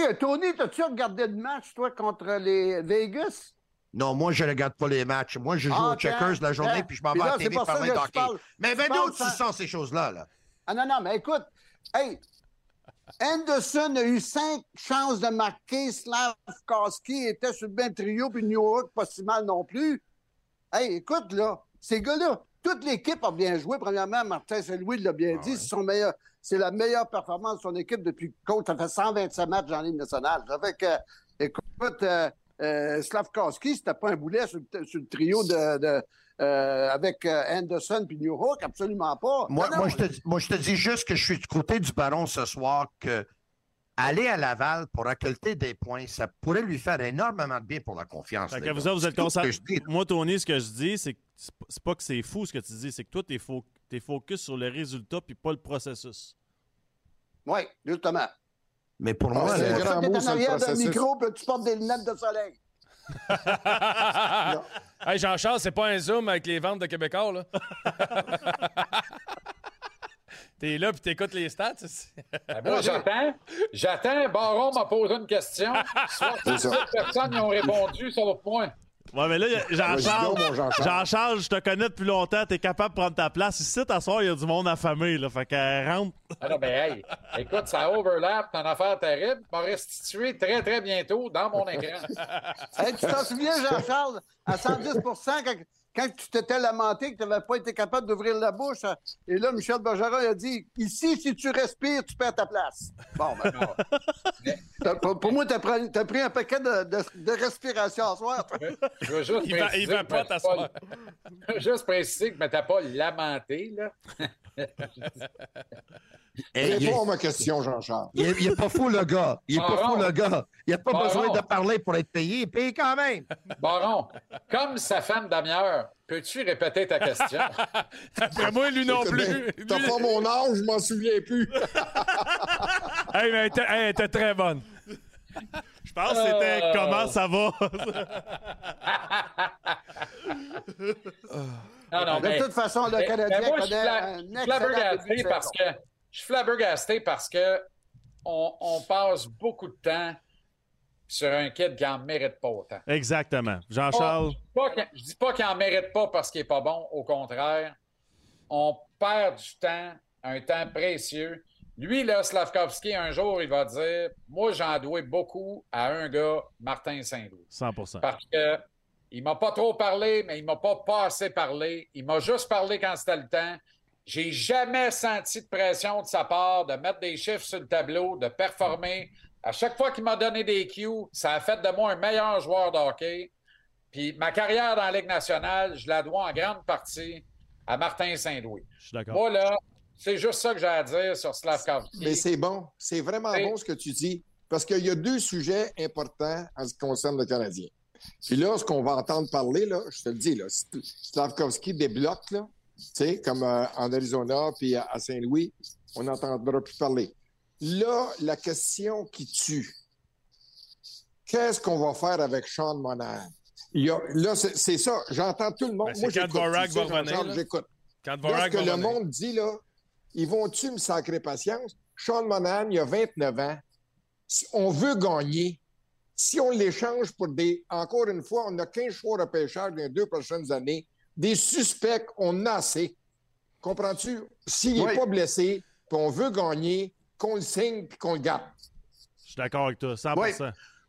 hey, Tony, t'as-tu regardé le match, toi, contre les Vegas? Non, moi, je ne regarde pas les matchs. Moi, je joue Ah, aux checkers la journée, tiens. puis je m'en vais à la c'est TV pour ça parler d'hockey. Mais où tu sens ces choses-là? Là? Ah non, non, mais écoute, hey, Anderson a eu cinq chances de marquer. Slavkowski était sur le même trio, puis New York, pas si mal non plus. Hey, écoute, là, ces gars-là, toute l'équipe a bien joué. Premièrement, Martin Saint-Louis l'a bien dit, c'est son meilleur. C'est la meilleure performance de son équipe depuis coach. Ça fait 127 matchs en Ligue nationale. Ça fait que, écoute, euh, euh, Slavkowski, c'était pas un boulet sur le, sur le trio de, de, euh, avec euh, Anderson puis New York, absolument pas. Moi, Non, moi, non, je te, dis- moi, je te dis juste que je suis du côté du baron ce soir, que aller à Laval pour récolter des points, ça pourrait lui faire énormément de bien pour la confiance. Fait que vous êtes. Moi, Tony, ce que je dis, c'est que c'est pas- que c'est fou ce que tu dis, c'est que toi, t'es fo- t'es focus sur le résultat puis pas le processus. Oui, justement. Mais pour Ah, moi, c'est le- grand mot sur le arrière d'un micro puis tu portes des lunettes de soleil. (laughs) hey, Jean-Charles, c'est pas un Zoom avec les ventes de Québécois, là. (laughs) T'es là puis t'écoutes les stats. Ben, moi, j'attends. J'attends. Baron m'a posé une question. (laughs) ça. 67 personnes y ont répondu sauf moi. Ouais, mais là, Jean-Charles, Jean-Charles. Je te connais depuis longtemps, t'es capable de prendre ta place. Ici, t'asseoir, il y a du monde affamé, là. Fait qu'elle rentre. Ah non, ben hey, écoute, ça overlap, t'as une affaire terrible. m'a restitué très, très bientôt dans mon écran. (laughs) Hey, tu t'en souviens, Jean-Charles, à 110% quand, quand tu t'étais lamenté que tu n'avais pas été capable d'ouvrir la bouche, hein, et là, Michel Bergeron a dit Ici, si tu respires, tu perds ta place. Bon, ben, (laughs) t'as- pour, pour moi, tu as, pris un paquet de, de, de respiration en soir. toi. Je veux juste Il va- il va pas t'asseoir. Je veux juste préciser que je m'étais pas lamenté, là. (laughs) Réponds est, à ma question, Jean-Charles. il est- il est pas fou, le gars. Il est pas fou, le gars. Il n'a pas Baron. besoin de parler pour être payé. Il est payé quand même. Baron, comme sa femme demi-heure, peux-tu répéter ta question? (laughs) Après moi, lui non plus. T'as pas mon âge, je m'en souviens plus. (laughs) Hey, mais elle était, hey, elle était très bonne. Je pense que c'était Euh. comment ça va? Non, (laughs) non, De toute façon, le mais- Canadien mais moi, je suis connaît un je excellent parce que je suis flabbergasté parce que on, on passe beaucoup de temps sur un kid qui en mérite pas autant. Exactement. Jean-Charles, je je dis pas qu'il en mérite pas parce qu'il est pas bon, au contraire. On perd du temps, un temps précieux. Lui, là, Slavkovski, un jour, il va dire Moi, j'en dois beaucoup à un gars, Martin Saint-Louis. 100% Parce que il m'a pas trop parlé, mais il m'a pas, pas assez parlé. Il m'a juste parlé quand c'était le temps. J'ai jamais senti de pression de sa part de mettre des chiffres sur le tableau, de performer. À chaque fois qu'il m'a donné des cues, ça a fait de moi un meilleur joueur de hockey. Puis ma carrière dans la Ligue nationale, je la dois en grande partie à Martin Saint-Louis. Je suis d'accord. Moi, là, c'est juste ça que j'ai à dire sur Slavkovski. Mais c'est bon. C'est vraiment bon ce que tu dis. Parce qu'il y a deux sujets importants en ce qui concerne le Canadien. Puis là, ce qu'on va entendre parler, là, je te le dis, là, Slavkovski débloque, là, tu sais, comme euh, en Arizona puis à, à Saint-Louis, on n'entendra plus parler. Là, la question qui tue, qu'est-ce qu'on va faire avec Sean Monahan? Il y a- là, c'est ça. J'entends tout le monde. Ben, Moi, quand j'écoute. Va revenir. Quand va le revenir. monde dit, là, ils vont-tu me sacrer patience? Sean Monahan, il a 29 ans. On veut gagner. Si on l'échange pour des. Encore une fois, on a 15 choix de pêcheurs dans les deux prochaines années. Des suspects, on a assez. Comprends-tu? S'il n'est Oui. pas blessé, puis on veut gagner, qu'on le signe puis qu'on le garde. Je suis d'accord avec toi, 100 Oui.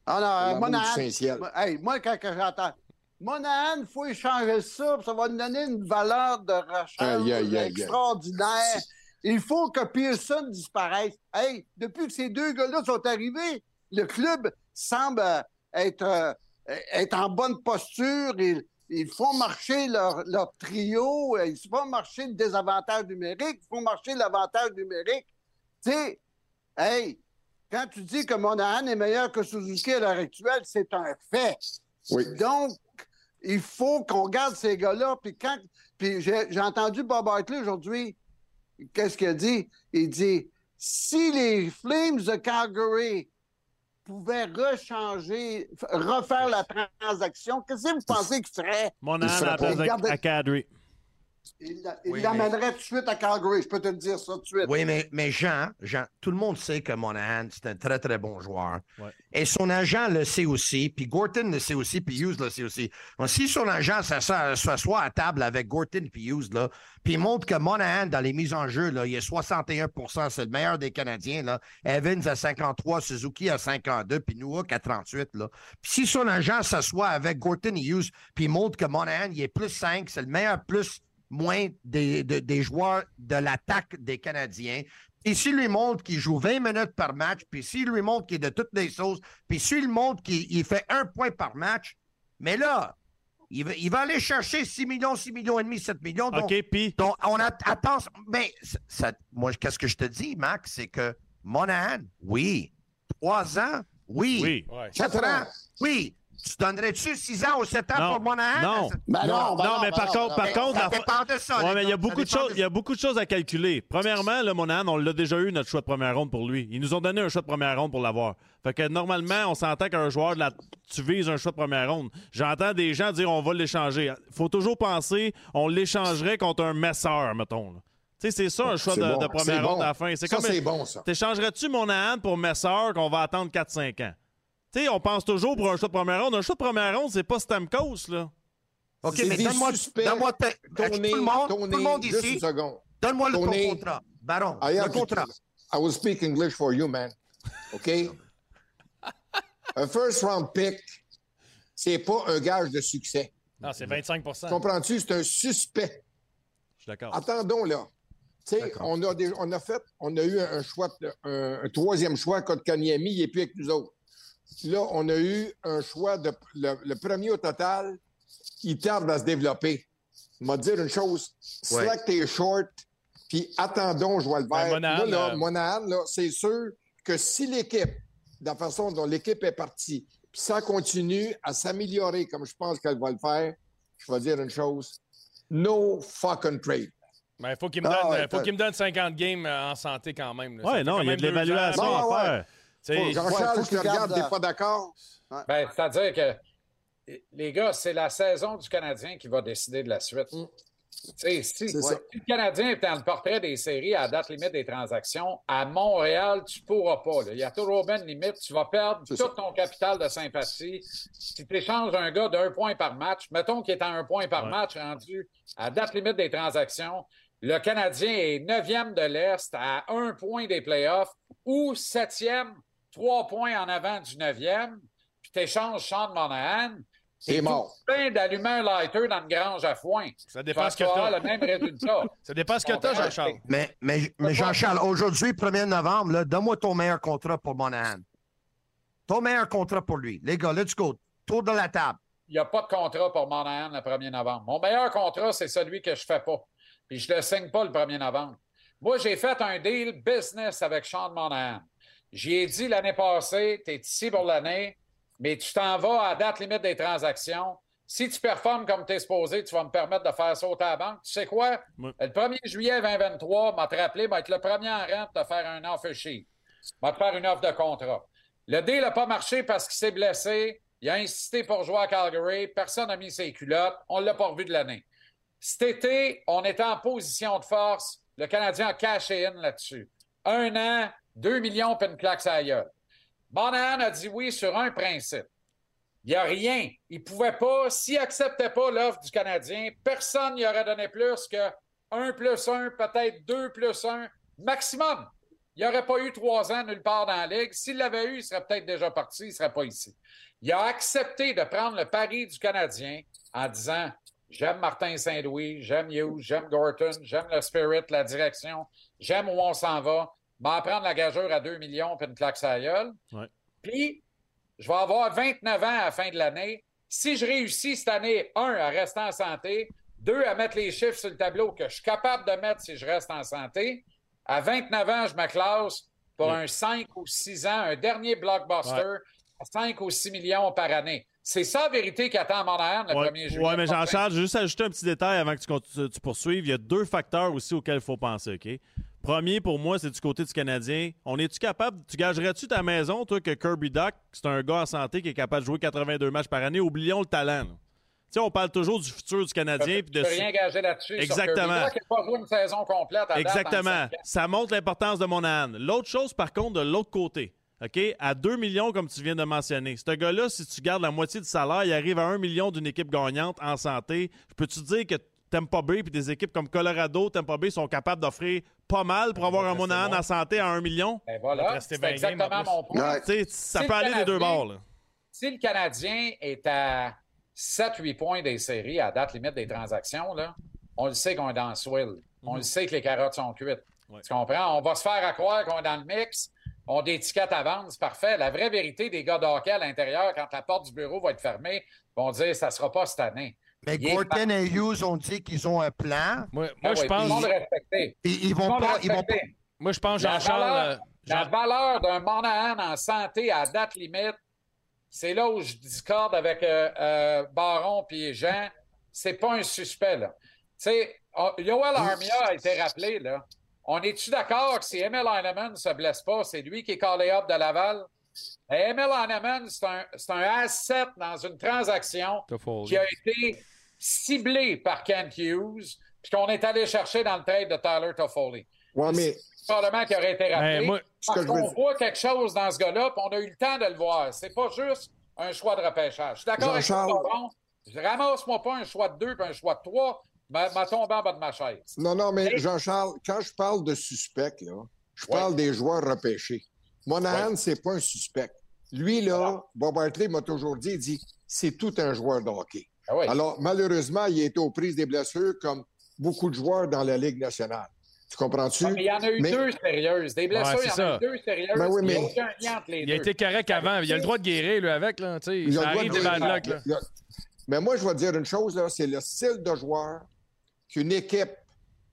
Alors, euh, Monahan, hey, moi, quand j'entends Monahan, il faut échanger ça, puis ça va nous donner une valeur de aïe. extraordinaire. Il faut que Pearson disparaisse. Hey, depuis que ces deux gars-là sont arrivés, le club semble euh, être, euh, être en bonne posture. Ils font marcher leur, leur trio. euh, Ils font marcher le désavantage numérique. Ils font marcher l'avantage numérique. Tu sais, hey, quand tu dis que Monahan est meilleur que Suzuki à l'heure actuelle, c'est un fait. Oui. Donc, il faut qu'on garde ces gars-là. Puis quand, puis j'ai entendu Bob Hartley aujourd'hui. Qu'est-ce qu'il a dit? Il dit si les Flames de Calgary pouvaient rechanger, refaire la transaction, qu'est-ce que vous pensez qu'ils feraient? Mon sera à la place pas. de- à. Ils la- ils Oui, l'amèneraient tout de suite à Calgary. Je peux te le dire ça tout de suite. Oui, mais, mais Jean, Jean, tout le monde sait que Monahan, c'est un très, très bon joueur. Ouais. Et son agent le sait aussi, puis Gorton le sait aussi, puis Hughes le sait aussi. Donc, si son agent s'assoit à table avec Gorton puis Hughes, là, puis il montre que Monahan, dans les mises en jeu, là, il est 61% c'est le meilleur des Canadiens. Là. Evans à 53, Suzuki à 52, puis Newhook à 38. Là. Puis si son agent s'assoit avec Gorton et Hughes, puis il montre que Monahan, il est plus 5, c'est le meilleur plus moins des, de- des joueurs de l'attaque des Canadiens. Et s'il lui montre qu'il joue 20 minutes par match, puis s'il lui montre qu'il est de toutes les sauces, puis s'il montre qu'il il fait un point par match, mais là, il va, il va aller chercher 6 millions, 6 millions et demi, 7 millions. Donc, OK, puis? donc, on a, attends, mais ça- moi, qu'est-ce que je te dis, Max, c'est que Monahan, oui. Trois ans, oui. oui. Ouais. Quatre ans, oui. Tu donnerais-tu 6 ans ou 7 ans Non. pour Monahan? Non. Ben Non, ben mais ben par non, contre- ben par non. contre, Ça la- dépend de ça. Ouais, les mais il y a beaucoup de choses, il y a beaucoup de choses à calculer. Premièrement, le Monahan, on l'a déjà eu notre choix de première ronde pour lui. Ils nous ont donné un choix de première ronde pour l'avoir. Fait que normalement, on s'entend qu'un joueur de la tu vises un choix de première ronde. J'entends des gens dire on va l'échanger. Faut toujours penser on l'échangerait contre un messeur, mettons. là. Tu sais, c'est ça un choix de, bon, de c'est première bon. ronde à la fin. C'est Ça, comme c'est bon, ça. T'échangerais-tu Monahan pour Messeur qu'on va attendre 4-5 ans? Tu sais, on pense toujours pour un choix de première ronde. Un choix de première ronde, c'est pas Stamkos, là. OK, C'est mais donne-moi Tony, tout le monde, tout le monde ici, donne-moi le ton contrat. Baron, I le contrat. I will speak English for you, man. OK? (laughs) un first round pick, c'est pas un gage de succès. Non, c'est 25% Comprends-tu? C'est un suspect. Je suis d'accord. Attendons là. Tu sais, D'accord. on a, des- on a fait, on a eu un choix, un, un troisième choix, Kotkaniemi, il n'est plus avec nous autres. Là, on a eu un choix de le, le premier au total, il tarde à se développer. Je vais te dire une chose, Ouais. slack tes short, puis attendons, je vois le Ben, vert. Monahan, Moi, là, euh, Monahan, là, c'est sûr que si l'équipe, de la façon dont l'équipe est partie, puis ça continue à s'améliorer comme je pense qu'elle va le faire, je vais dire une chose, no fucking trade. Il faut qu'il me, Ah donne- ouais, faut qu'il me donne 50 games euh, en santé quand même. là. Ça Ouais, fait non, il y a de l'évaluation à ouais. faire. Jean-Charles, je te regarde, garde, t'es pas d'accord? Ben, c'est-à-dire que, les gars, c'est la saison du Canadien qui va décider de la suite. Mm. Tu sais, si, si le Canadien est dans le portrait des séries à date limite des transactions, à Montréal, tu pourras pas. là. Il y a toujours bien une limite. Tu vas perdre tout ça. ton capital de sympathie. Si tu échanges un gars d'un point par match, mettons qu'il est à un point par Ouais. match rendu à date limite des transactions, le Canadien est neuvième de l'Est à un point des playoffs ou septième, trois points en avant du neuvième, puis t'échanges Sean Monahan, C'est tout mort. plein d'allumer un lighter dans une grange à foin. Ça dépend ce que t'as. le même résultat. (laughs) Ça dépend ce que t'as, Jean-Charles. Mais, mais, mais Jean-Charles, aujourd'hui, 1er novembre, donne-moi ton meilleur contrat pour Monahan. Ton meilleur contrat pour lui. Les gars, let's go. Tour de la table. Il n'y a pas de contrat pour Monahan le 1er novembre. Mon meilleur contrat, c'est celui que je ne fais pas. Puis je ne le signe pas le 1er novembre. Moi, j'ai fait un deal business avec Sean Monahan. J'y ai dit l'année passée, tu es ici pour l'année, mais tu t'en vas à date limite des transactions. Si tu performes comme tu es supposé, tu vas me permettre de faire sauter à la banque. Tu sais quoi? Le 1er juillet 2023, m'a te rappelé, va être le premier en rente de faire un offer sheet. Va te faire une offre de contrat. Le deal n'a pas marché parce qu'il s'est blessé. Il a insisté pour jouer à Calgary. Personne n'a mis ses culottes. On ne l'a pas revu de l'année. Cet été, on était en position de force. Le Canadien a caché in là-dessus. Un an, deux millions, puis une claque à gueule. A dit oui sur un principe. Il n'y a rien. Il ne pouvait pas, s'il n'acceptait pas l'offre du Canadien, personne n'y aurait donné plus que 1 plus 1, peut-être 2 plus 1, maximum. Il n'aurait pas eu trois ans nulle part dans la Ligue. S'il l'avait eu, il serait peut-être déjà parti, il ne serait pas ici. Il a accepté de prendre le pari du Canadien en disant J'aime Martin Saint-Louis, j'aime Hughes, j'aime Gorton, j'aime le spirit, la direction, j'aime où on s'en va. M'en prendre la gageure à 2 millions puis une claque la gueule. Ouais. Puis, je vais avoir 29 ans à la fin de l'année. Si je réussis cette année, un, à rester en santé, deux, à mettre les chiffres sur le tableau que je suis capable de mettre si je reste en santé, à 29 ans, je me classe pour Ouais. un 5 ou 6 ans, un dernier blockbuster à 5 ou 6 millions par année. C'est ça la vérité qui attend Monahan le Ouais, 1er juillet. ouais, mais Jean-Charles, je vais juste ajouter un petit détail avant que tu, conti- tu poursuives. Il y a deux facteurs aussi auxquels il faut penser, OK? Premier, pour moi, c'est du côté du Canadien. On est-tu capable, tu gagerais-tu ta maison, toi, que Kirby Duck, c'est un gars en santé qui est capable de jouer 82 matchs par année? Oublions le talent. là. Tu sais, on parle toujours du futur du Canadien. de peux rien gager là-dessus. Exactement. Pas joué une saison complète à Exactement. Ça montre l'importance de Monahan. L'autre chose, par contre, de l'autre côté, OK? À 2 millions, comme tu viens de mentionner, ce gars-là, si tu gardes la moitié du salaire, il arrive à 1 million d'une équipe gagnante en santé. Je peux-tu dire que Tampa Bay et des équipes comme Colorado, Tampa Bay sont capables d'offrir pas mal pour avoir un Monahan bon. en santé à 1 million? Ben voilà, c'est 20 games en exactement mon point. Ouais. Ça Si peut le aller des deux bords. là. Si le Canadien est à 7-8 points des séries à date limite des transactions, là, on le sait qu'on est dans le swill. On le sait que les carottes sont cuites. Ouais. Tu comprends? On va se faire à croire qu'on est dans le mix. On a des tickets à vendre, c'est parfait. La vraie vérité des gars d'hockey à l'intérieur, quand la porte du bureau va être fermée, vont dire ça ne sera pas cette année. Mais Il est Gorton et Hughes ont dit qu'ils ont un plan. Moi, Ah moi je ouais, le pense, ils le vont monde pas. Ils vont pas. moi, je pense La Jean-Charles. valeur, euh, la valeur d'un Monahan en santé à date limite, c'est là où je discorde avec euh, euh, Baron et Jean. C'est pas un suspect, là. Tu sais, oh, Yoel Armia a été rappelé, là. On est-tu d'accord que si Emil Heinemann ne se blesse pas, c'est lui qui est callé up de Laval? Et Emil Heinemann, c'est un, c'est un asset dans une transaction qui a été ciblé par Kent Hughes, puis qu'on est allé chercher dans le trade de Tyler Toffoli. Ouais, mais Probablement qu'il aurait été rappelé. Mais moi, ce que Parce qu'on dire- voit quelque chose dans ce gars-là, puis on a eu le temps de le voir. C'est pas juste un choix de repêchage. Je suis d'accord avec toi, Baron. Ramasse-moi pas un choix de deux puis un choix de trois. m'a m'a tombé en bas de ma chaise. Non, non, mais Et- Jean-Charles, quand je parle de suspect, là, je Ouais. parle des joueurs repêchés. Monahan, c'est pas un suspect. Lui, là, Bob Hartley m'a toujours dit, il dit, c'est tout un joueur de hockey. Ah. Alors, malheureusement, il a été aux prises des blessures comme beaucoup de joueurs dans la Ligue nationale. Tu comprends-tu? Ah, mais il y en a eu Mais- deux sérieuses. Des blessures, Ouais, il y en a eu deux sérieuses. Ben oui, Il n'y a mais- aucun lien entre les Il a été correct avant. Il a le droit de guérir, lui, avec. Là. Il a arrive de des guérir. bad luck. Là. Il y a- Mais moi, je vais te dire une chose, là, c'est le style de joueur qu'une équipe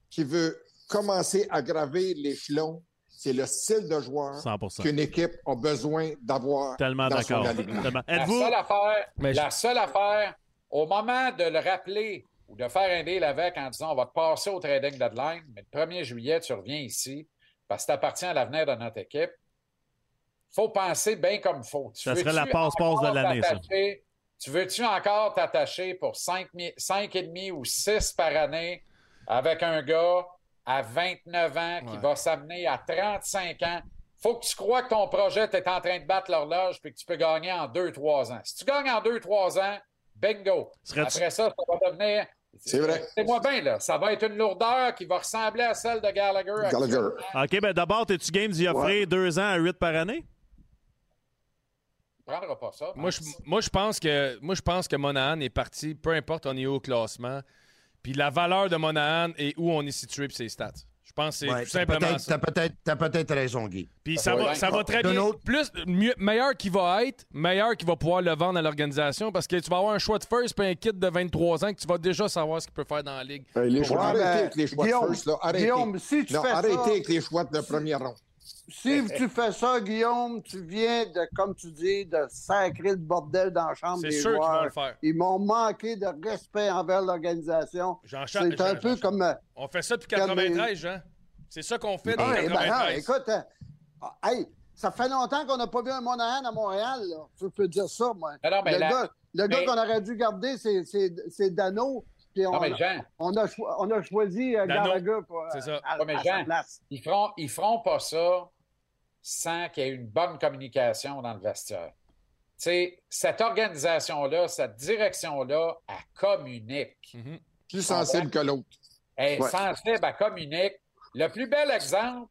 qui veut commencer à graver l'échelon, c'est le style de joueur 100 qu'une équipe a besoin d'avoir Tellement dans son d'accord. alignement. Tellement. La seule affaire, Mais je- la seule affaire, au moment de le rappeler ou de faire un deal avec en disant on va te passer au trading deadline, mais le 1er juillet, tu reviens ici parce que tu appartiens à l'avenir de notre équipe. faut penser bien comme il faut. Tu Ça serait la passe-passe de l'année, ça. Tu veux-tu encore t'attacher pour 5,5 ou 6 par année avec un gars à 29 ans qui Ouais. va s'amener à 35 ans? faut que tu crois que ton projet, tu es en train de battre l'horloge puis que tu peux gagner en 2-3 ans. Si tu gagnes en 2-3 ans, bingo. Serais-tu- Après ça, ça va devenir C'est vrai. C'est moi bien, là. Ça va être une lourdeur qui va ressembler à celle de Gallagher. Gallagher. OK, ben d'abord, es-tu game d'y offrir deux ans à 8 par année? Prendra pas ça. Moi, je, moi, je pense que, moi, je pense que Monahan est parti, peu importe on est au classement. Puis la valeur de Monahan et où on est situé puis ses stats. Je pense que c'est Ouais, tout simplement peut-être- ça. T'as peut-être raison, Guy. Puis Ça va ça va très bien. autre- Plus, mieux, meilleur qu'il va être, meilleur qu'il va pouvoir le vendre à l'organisation parce que tu vas avoir un choix de first puis un kit de 23 ans que tu vas déjà savoir ce qu'il peut faire dans la ligue. Hey, les choix, arrêtez avec les choix Guillaume, de first, là. Arrêtez. Guillaume, si tu non, fais arrêtez ça- avec les choix de première ronde. Si tu fais ça, Guillaume, tu viens de, comme tu dis, de sacrer le bordel dans la chambre C'est des sûr qu'ils vont joueurs. le faire. Ils m'ont manqué de respect envers l'organisation. C'est un peu comme... euh, On fait ça depuis Comme 93, Jean. C'est ça qu'on fait depuis eh ben non, 93. écoute, euh, hey, ça fait longtemps qu'on n'a pas vu un Monahan à Montréal. Là. Je peux dire ça, moi. Le gars, le gars qu'on aurait dû garder, c'est, c'est, c'est Dano. Puis on, Non, mais Jean, on, a, on a choisi euh, Dano. Gallagher pour, C'est ça. à, Ouais, mais à Jean, sa place. ils feront, ils feront pas ça sans qu'il y ait une bonne communication dans le vestiaire. Tu sais, cette organisation-là, cette direction-là, elle communique. Mhm. Plus sensible que l'autre. Elle est Ouais. sensible, elle communique. Le plus bel exemple,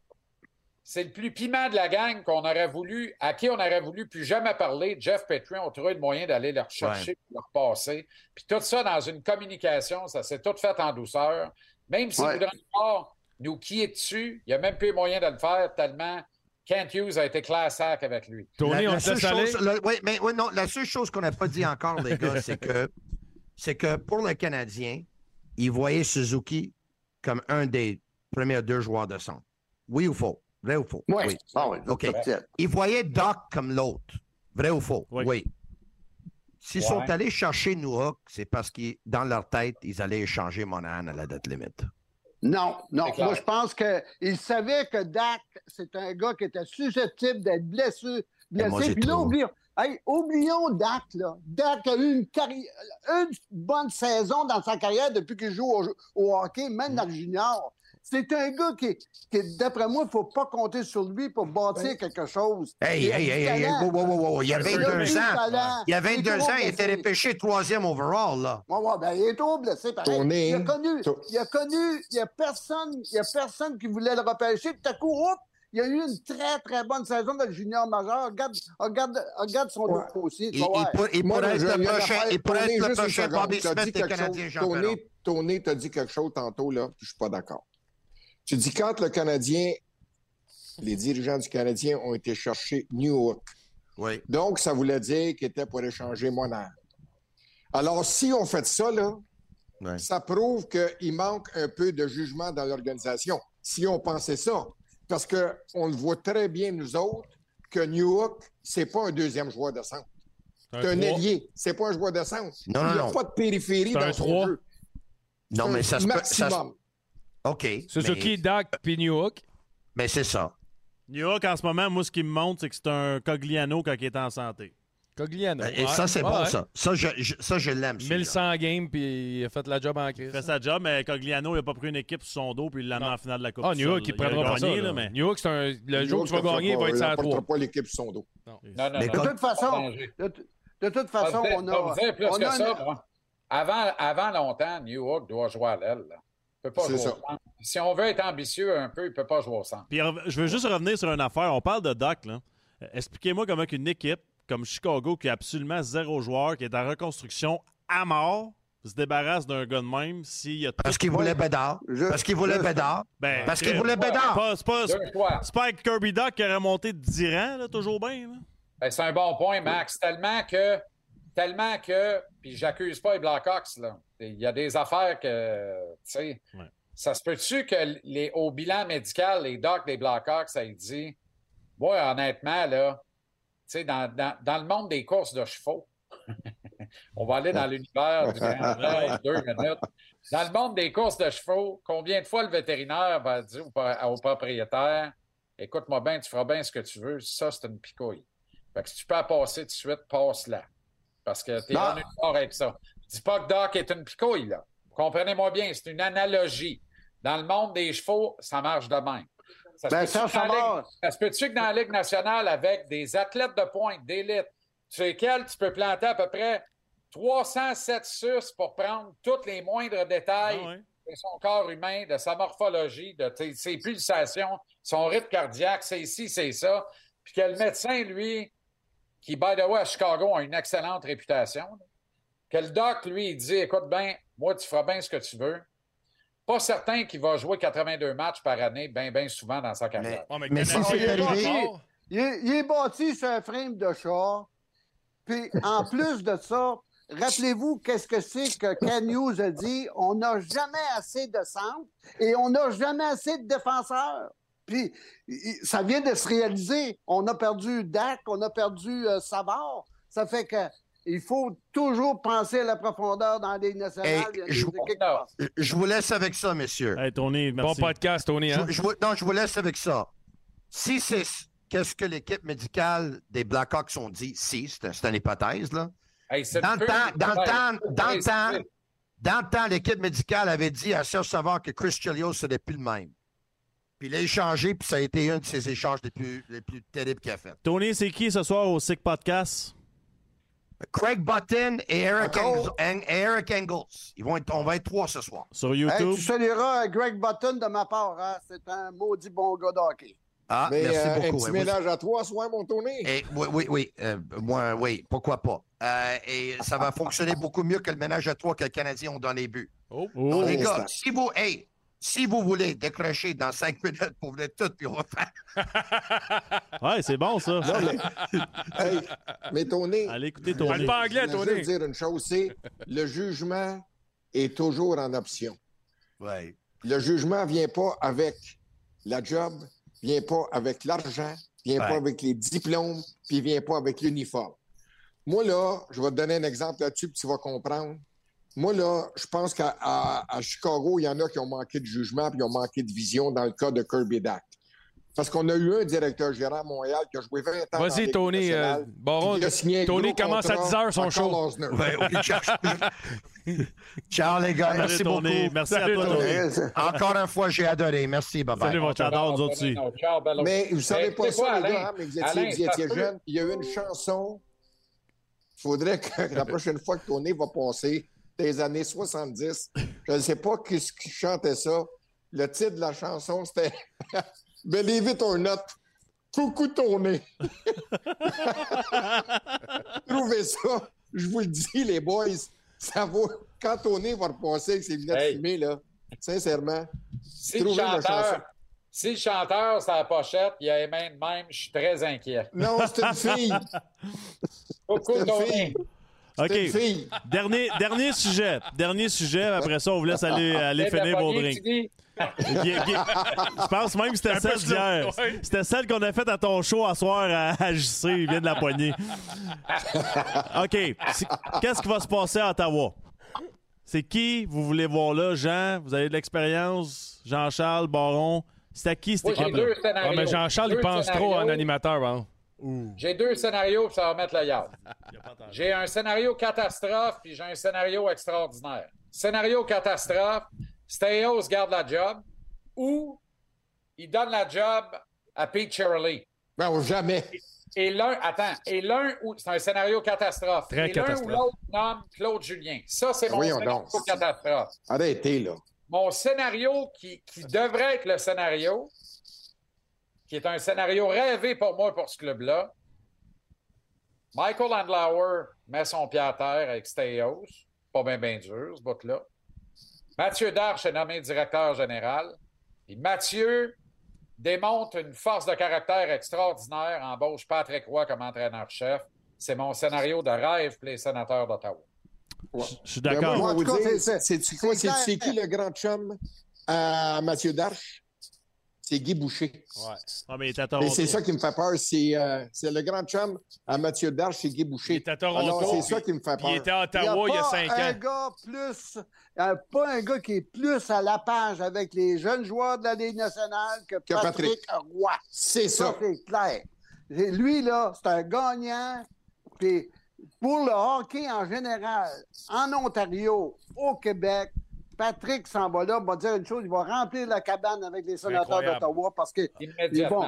c'est le plus piment de la gang qu'on aurait voulu, à qui on aurait voulu plus jamais parler. Jeff Petrie, on trouvait le moyen d'aller le rechercher, Ouais. le repasser. Puis tout ça dans une communication, ça s'est tout fait en douceur. Même s'il Ouais. voudrait encore nous qui est dessus, il n'y a même plus moyen de le faire tellement Kent Hughes a été class avec lui. Tony, La- on la seule chose- la- ouais, mais ouais, non, la seule chose qu'on n'a pas dit encore, les gars, c'est que, (laughs) c'est que pour le Canadien, ils voyaient Suzuki comme un des premiers deux joueurs de centre. Oui ou faux? Vrai ou faux? Ouais. Oui. Ah oui, OK. Ils voyaient Doc comme l'autre. Vrai ou faux? Oui. S'ils Ouais. sont allés chercher Newhook, c'est parce que dans leur tête, ils allaient échanger Monahan à la date limite. Non, non. Moi, je pense qu'il savait que Dak, c'est un gars qui était susceptible d'être blessé. Moi, blessé. j'ai Puis là, oublions, hey, oublions Dak. Là. Dak a eu une, carri- une bonne saison dans sa carrière depuis qu'il joue au, au hockey, même Mm. dans le junior. C'est un gars qui, qui, d'après moi, il ne faut pas compter sur lui pour bâtir quelque chose. Hey, Il a hey, hey, wow, wow. Il y a Il a 22 du ans. Il y a est 22 trop ans, il était repêché troisième overall, là. Ouais, ouais, ben, il est trop blessé, pareil. Tourné. Il a connu, Tour- il a connu, il y a personne, il y a personne qui voulait le repêcher. Tout à coup, hop, il a eu une très, très bonne saison dans le junior majeur. Regarde, regarde, regarde son Ouais. dossier. tu Il, pour- il Moi, pourrait être le y prochain, il pourrait être le prochain. Bobby Smith dit des Canadiens Tony, t'as dit quelque chose tantôt, là, je suis pas d'accord. Tu dis quand le Canadien, les dirigeants du Canadien ont été chercher New York. Oui. Donc, ça voulait dire qu'il était pour échanger Monahan. Alors, si on fait ça, là, ça prouve qu'il manque un peu de jugement dans l'organisation. Si on pensait ça. Parce qu'on le voit très bien, nous autres, que New York, c'est pas un deuxième joueur de centre. C'est un ailier. C'est pas un joueur de centre. Non, non, Il n'y a non. pas de périphérie C'est un dans son trois. jeu. Non, mais ça se peut. ça. OK. Suzuki, Mais, Dak, puis Newhook. mais c'est ça. New York, en ce moment, moi, ce qui me montre, c'est que c'est un Cogliano quand il est en santé. Cogliano. Et Ouais. ça, c'est Ouais, bon, ouais. ça. Ça, je, je- ça, je l'aime. celui-là. 1100 games, puis il a fait la job en crise. Il fait sa job, mais Cogliano, il n'a pas pris une équipe sur son dos puis il l'a amené en finale de la Coupe. Ah, Newhook, il là. prendra pas ça. gagné, là. là, mais... Newhook, c'est un... le New jour que tu vas gagner, il va être pas- sur la apportera 3. pas l'équipe sur son dos. Non, non, Mais non. De toute façon, de, de toute façon, on a. on ça. Avant, avant longtemps, New York doit jouer à l'aile. Peut pas jouer ça. au centre. Si on veut être ambitieux un peu, il peut pas jouer au centre. Puis je veux juste revenir sur une affaire. On parle de Doc. là. Euh, Expliquez-moi comment qu'une équipe comme Chicago, qui a absolument zéro joueur, qui est en reconstruction à mort, se débarrasse d'un gars de même s'il y a. Parce qu'il voulait Bédard. Je- Parce qu'il voulait Bédard. Ben, Parce qu'il voulait Bédard. Pas- C'est pas, pas avec Kirby Doc qui aurait monté de 10 rangs, là, toujours bien. là. Ben, c'est un bon point, Max. Tellement que, tellement que, puis j'accuse pas les Blackhawks, là. Il y a des affaires que, tu sais, Ouais. ça se peut-tu que les, au bilan médical, les docs des Blackhawks, ça dit, moi, honnêtement, là, tu sais, dans, dans, dans le monde des courses de chevaux, (laughs) on va aller dans l'univers du deux minutes. Dans le monde des courses de chevaux, combien de fois le vétérinaire va dire au, pro- au propriétaire Écoute-moi bien, tu feras bien ce que tu veux, ça, c'est une picouille. Fait que si tu peux la passer tout de suite, passe-la. Parce que tu es Non. en histoire avec ça. Je dis pas que Doc est une picouille, là. Comprenez-moi bien, c'est une analogie. Dans le monde des chevaux, ça marche de même. Ça Ben, se peut-tu que dans la Ligue nationale, avec des athlètes de pointe, d'élite, sur lesquels tu peux planter à peu près 307 sus pour prendre tous les moindres détails Ah ouais. de son corps humain, de sa morphologie, de ses pulsations, son rythme cardiaque, c'est ici, c'est ça. Puis que le médecin, lui, qui, by the way, à Chicago, a une excellente réputation, là, que le doc, lui, il dit Écoute bien, moi, tu feras bien ce que tu veux. Pas certain qu'il va jouer 82 matchs par année, bien, bien souvent dans sa carrière. Mais si Canadien, c'est il est arrivé- est, il est bâti sur un frame de char. Puis, en (laughs) plus de ça, rappelez-vous qu'est-ce que c'est que Ken Hughes a dit? On n'a jamais assez de centre et on n'a jamais assez de défenseurs. Puis, ça vient de se réaliser. On a perdu Dak, on a perdu euh, Savard. Ça fait que il faut toujours penser à la profondeur dans les nationales. Hey, Il y a des je- vous laisse avec ça, messieurs. Hey, Tony, Bon podcast, Tony. Hein? Je, non, je vous laisse avec ça. Si c'est qu'est-ce que l'équipe médicale des Blackhawks ont dit, si, c'est un- c'est une hypothèse, là. Hey, Dans le temps, dans le temps, dans le temps, c'est- dans le temps, l'équipe médicale avait dit à Serge Savard que Chris Chelios, ce n'est plus le même. Puis il a échangé, puis ça a été un de ses échanges les plus, les plus terribles qu'il a fait. Tony, c'est qui ce soir au Sick Podcast? Craig Button et Eric? Engels, et Eric Engels. Ils vont être, on va être trois ce soir. Sur Hey, YouTube? tu salueras Greg Button de ma part. hein. C'est un maudit bon gars de hockey. Ah, Mais merci euh, un beaucoup. petit Et vous- ménage à trois, soir, mon Tony. Et, oui, oui, oui. euh, moi, oui, pourquoi pas. Euh, et ça va fonctionner beaucoup mieux que le ménage à trois que les Canadiens ont dans les buts. Oh. Oh. Donc, les instant. gars, si vous, hey, si vous voulez décrocher dans cinq minutes pour venir tout, puis on va faire. Ouais, c'est bon, ça. Non, mais, (laughs) hey, mais Tony, Allez écouter Parle Tony. pas anglais, je veux dire une chose, c'est le jugement est toujours en option. Ouais. Le jugement ne vient pas avec la job, vient pas avec l'argent, vient Ouais. pas avec les diplômes, puis vient pas avec l'uniforme. Moi, là, je vais te donner un exemple là-dessus, puis tu vas comprendre. Moi, là, je pense qu'à à- à Chicago, il y en a qui ont manqué de jugement, puis ils ont manqué de vision dans le cas de Kirby Dack. Parce qu'on a eu un directeur gérant à Montréal qui a joué 20 ans. Vas-y, Tony. euh, Baron, Tony commence à contrat 10 heures son show. Ouais, oui, ciao. ciao, les gars. Merci Tony. beaucoup. Merci à toi, Tony. Encore une fois, j'ai adoré. Merci. Bye bye. Salut, mon t'adore, nous autres aussi. Mais vous savez Mais pas ça, quoi, les gars, hein, mais vous étiez, Alain, vous étiez jeunes. Il y a eu une chanson. Il faudrait que (laughs) la prochaine fois que Tony va passer des années 70, je ne sais pas qui, qui chantait ça. Le titre de la chanson, c'était (laughs) Believe it or not. Coucou Tony. (laughs) Trouvez ça. Je vous le dis, les boys. Ça vaut. Quand Tony va repasser avec ses lunettes Hey. fumées, là, sincèrement, Si le Trouvez chanteur, si le chanteur, c'est la pochette, il a les mains de même, je suis très inquiet. non, c'est une fille. Coucou, fille. OK. C'est une fille. Dernier, dernier sujet. Dernier sujet. Après ça, on vous laisse aller, aller Fais de la finir vos drinks. Je pense même que c'était celle d'hier. Ouais. C'était celle qu'on a faite à ton show à soir à, à JC. Il vient de la poignée. OK. Qu'est-ce qui va se passer à Ottawa? C'est qui vous voulez voir là? Jean, vous avez de l'expérience? Jean-Charles, Baron? C'est à qui cette j'ai équipe-là? Ah, scénarios. mais Jean-Charles, il pense trop en scénarios. animateur. hein? J'ai deux scénarios, puis ça va mettre le yard. (laughs) J'ai un scénario catastrophe, puis j'ai un scénario extraordinaire. Scénario catastrophe, Steyos garde la job ou il donne la job à Pete Shirley. Non, jamais. Et l'un, attends, et l'un ou c'est un scénario catastrophe. Très et l'un ou l'autre nomme Claude Julien. Ça, c'est mon scénario donc. catastrophe. Arrêtez, là. Mon scénario qui, qui devrait être le scénario, qui est un scénario rêvé pour moi pour ce club-là. Michael Andlauer met son pied à terre avec Steyos. Pas bien, bien dur, ce bout-là. Mathieu Darche est nommé directeur général. Et Mathieu démontre une force de caractère extraordinaire, embauche Patrick Roy comme entraîneur-chef. C'est mon scénario de rêve pour les sénateurs d'Ottawa. Je je suis d'accord. c'est- qui le grand chum à Mathieu Darche? C'est Guy Boucher. Ah, mais c'est ça qui me fait peur. C'est euh, le grand chum à Mathieu Darche, c'est Guy Boucher. Il c'est ça qui me fait Puis il peur. était à Il y a Ottawa il y a pas 5 un ans. gars plus, euh, pas un gars qui est plus à la page avec les jeunes joueurs de la Ligue nationale que, Que Patrick, Roy. C'est Ça, ça. c'est clair. Lui, là, c'est un gagnant. Puis pour le hockey en général, en Ontario, au Québec, Patrick s'en va là, va dire une chose, il va remplir la cabane avec les sénateurs d'Ottawa parce que ils vont.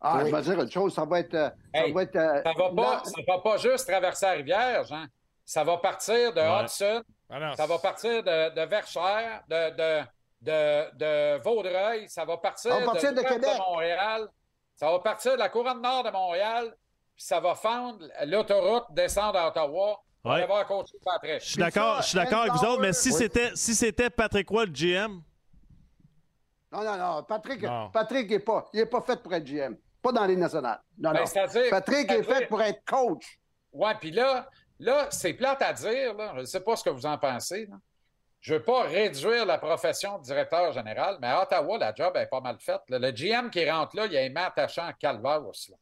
Ah, Oui. je vais dire une chose, ça va être. euh, ça Hey, va être. euh, Ça va pas, ça va pas juste traverser la rivière, Jean. ça va partir de Ouais. Hudson, Ah ça va partir de, de Verchères, de, de, de, de Vaudreuil, ça va partir, Ça va partir de Québec. Montréal, ça va partir de la couronne nord de Montréal, puis ça va fendre l'autoroute, descendre à Ottawa. On va. Je suis d'accord, je suis d'accord avec vous autres, mais si c'était si c'était Patrick Roy, le GM, Non, non, non. Patrick, Non. Patrick n'est pas, il est pas fait pour être GM. Pas dans les nationales. Non, Ben, non. Patrick est fait pour être coach. Ouais, puis là, là c'est plate à dire. Là. Je ne sais pas ce que vous en pensez. là. Je ne veux pas réduire la profession de directeur général, mais à Ottawa, la job est pas mal faite. là. Le GM qui rentre là, il a un main attachant à calvaire aussi. là.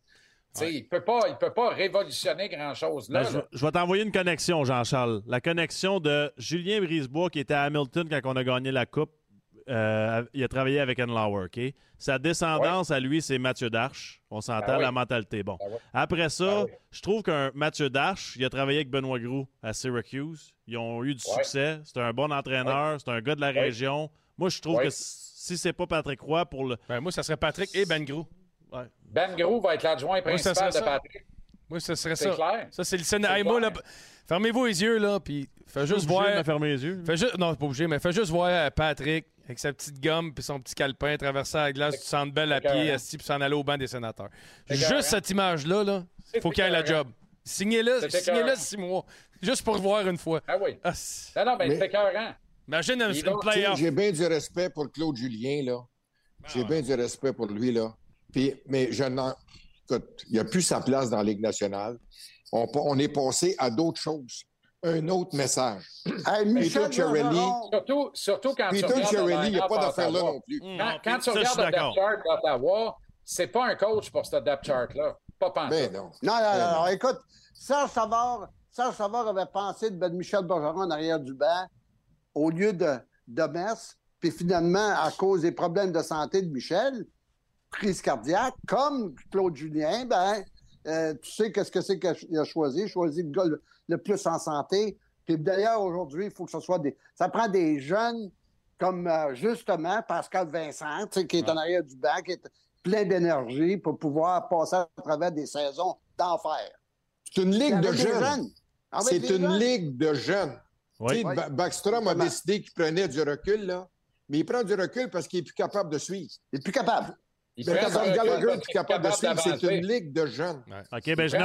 Tu sais, Il ne peut, pas- il peut pas révolutionner grand-chose là. Ben, je, là. je vais t'envoyer une connexion, Jean-Charles. La connexion de Julien Brisebois qui était à Hamilton quand on a gagné la Coupe. Euh, il a travaillé avec Enlauer, OK? Sa descendance à lui, c'est Mathieu Darche. On s'entend Ben oui. la mentalité. Bon. Ben oui. Après ça, Ben oui. je trouve qu'un Mathieu Darche, il a travaillé avec Benoît Groux à Syracuse. Ils ont eu du Ouais. succès. C'est un bon entraîneur. C'est un gars de la région. Moi, je trouve Ouais. que si c'est pas Patrick Roy pour le. Ben, moi, ça serait Patrick et Ben Grou. Ouais. Ben Grou va être l'adjoint principal de serait ça. Patrick. Moi, ce serait C'est ça. clair. Ça, c'est le scénario. Hey, fermez-vous les yeux, là, puis fais juste de voir. me fermer les yeux. Fais juste, non, c'est pas obligé, mais fais juste voir euh, Patrick avec sa petite gomme puis son petit calepin traverser la glace du centre belle à pied, assis puis s'en aller au banc des sénateurs. Juste cette image-là, là, faut qu'il ait la job. Signez-le, C'est signez-le six mois. Juste pour voir une fois. Ah oui. Ah, Non, non, mais, Mais- c'est écœurant. Imagine sais, playoff. J'ai bien du respect pour Claude Julien, là. J'ai bien du respect pour lui, là. Puis, mais je n'en. Écoute, il n'a plus sa place dans la Ligue nationale. On, on est passé à d'autres choses. Un autre message. (clears throat) Hey, Michel Peter Chiarelli. Surtout, surtout quand tu Peter regardes le Chiarelli, il n'y a pas d'affaire là non plus. Quand, tu regardes le depth chart d'Ottawa, c'est pas un coach pour ce depth chart-là. Pas. Ben non. Non, non, Ben non, non. non. Écoute, Serge Savard, Serge Savard avait pensé de mettre Michel Bergeron en arrière du banc au lieu de, de Mers. Puis finalement, à cause des problèmes de santé de Michel, crise cardiaque, comme Claude Julien, ben, euh, tu sais qu'est-ce que c'est qu'il a choisi. Il a choisi le gars le, le plus en santé. Puis d'ailleurs, aujourd'hui, il faut que ce soit des. Ça prend des jeunes comme euh, justement Pascal Vincent, tu sais, qui est en arrière du banc, qui est plein d'énergie pour pouvoir passer à travers des saisons d'enfer. C'est une ligue de jeunes. C'est une jeunes. ligue de jeunes. Oui. Oui. Ba- Backstrom a décidé qu'il prenait du recul, là. Mais il prend du recul parce qu'il est plus capable de suivre. Il est plus capable. Il Gallagher est capable de suivre, c'est une ligue de jeunes. OK, ben je,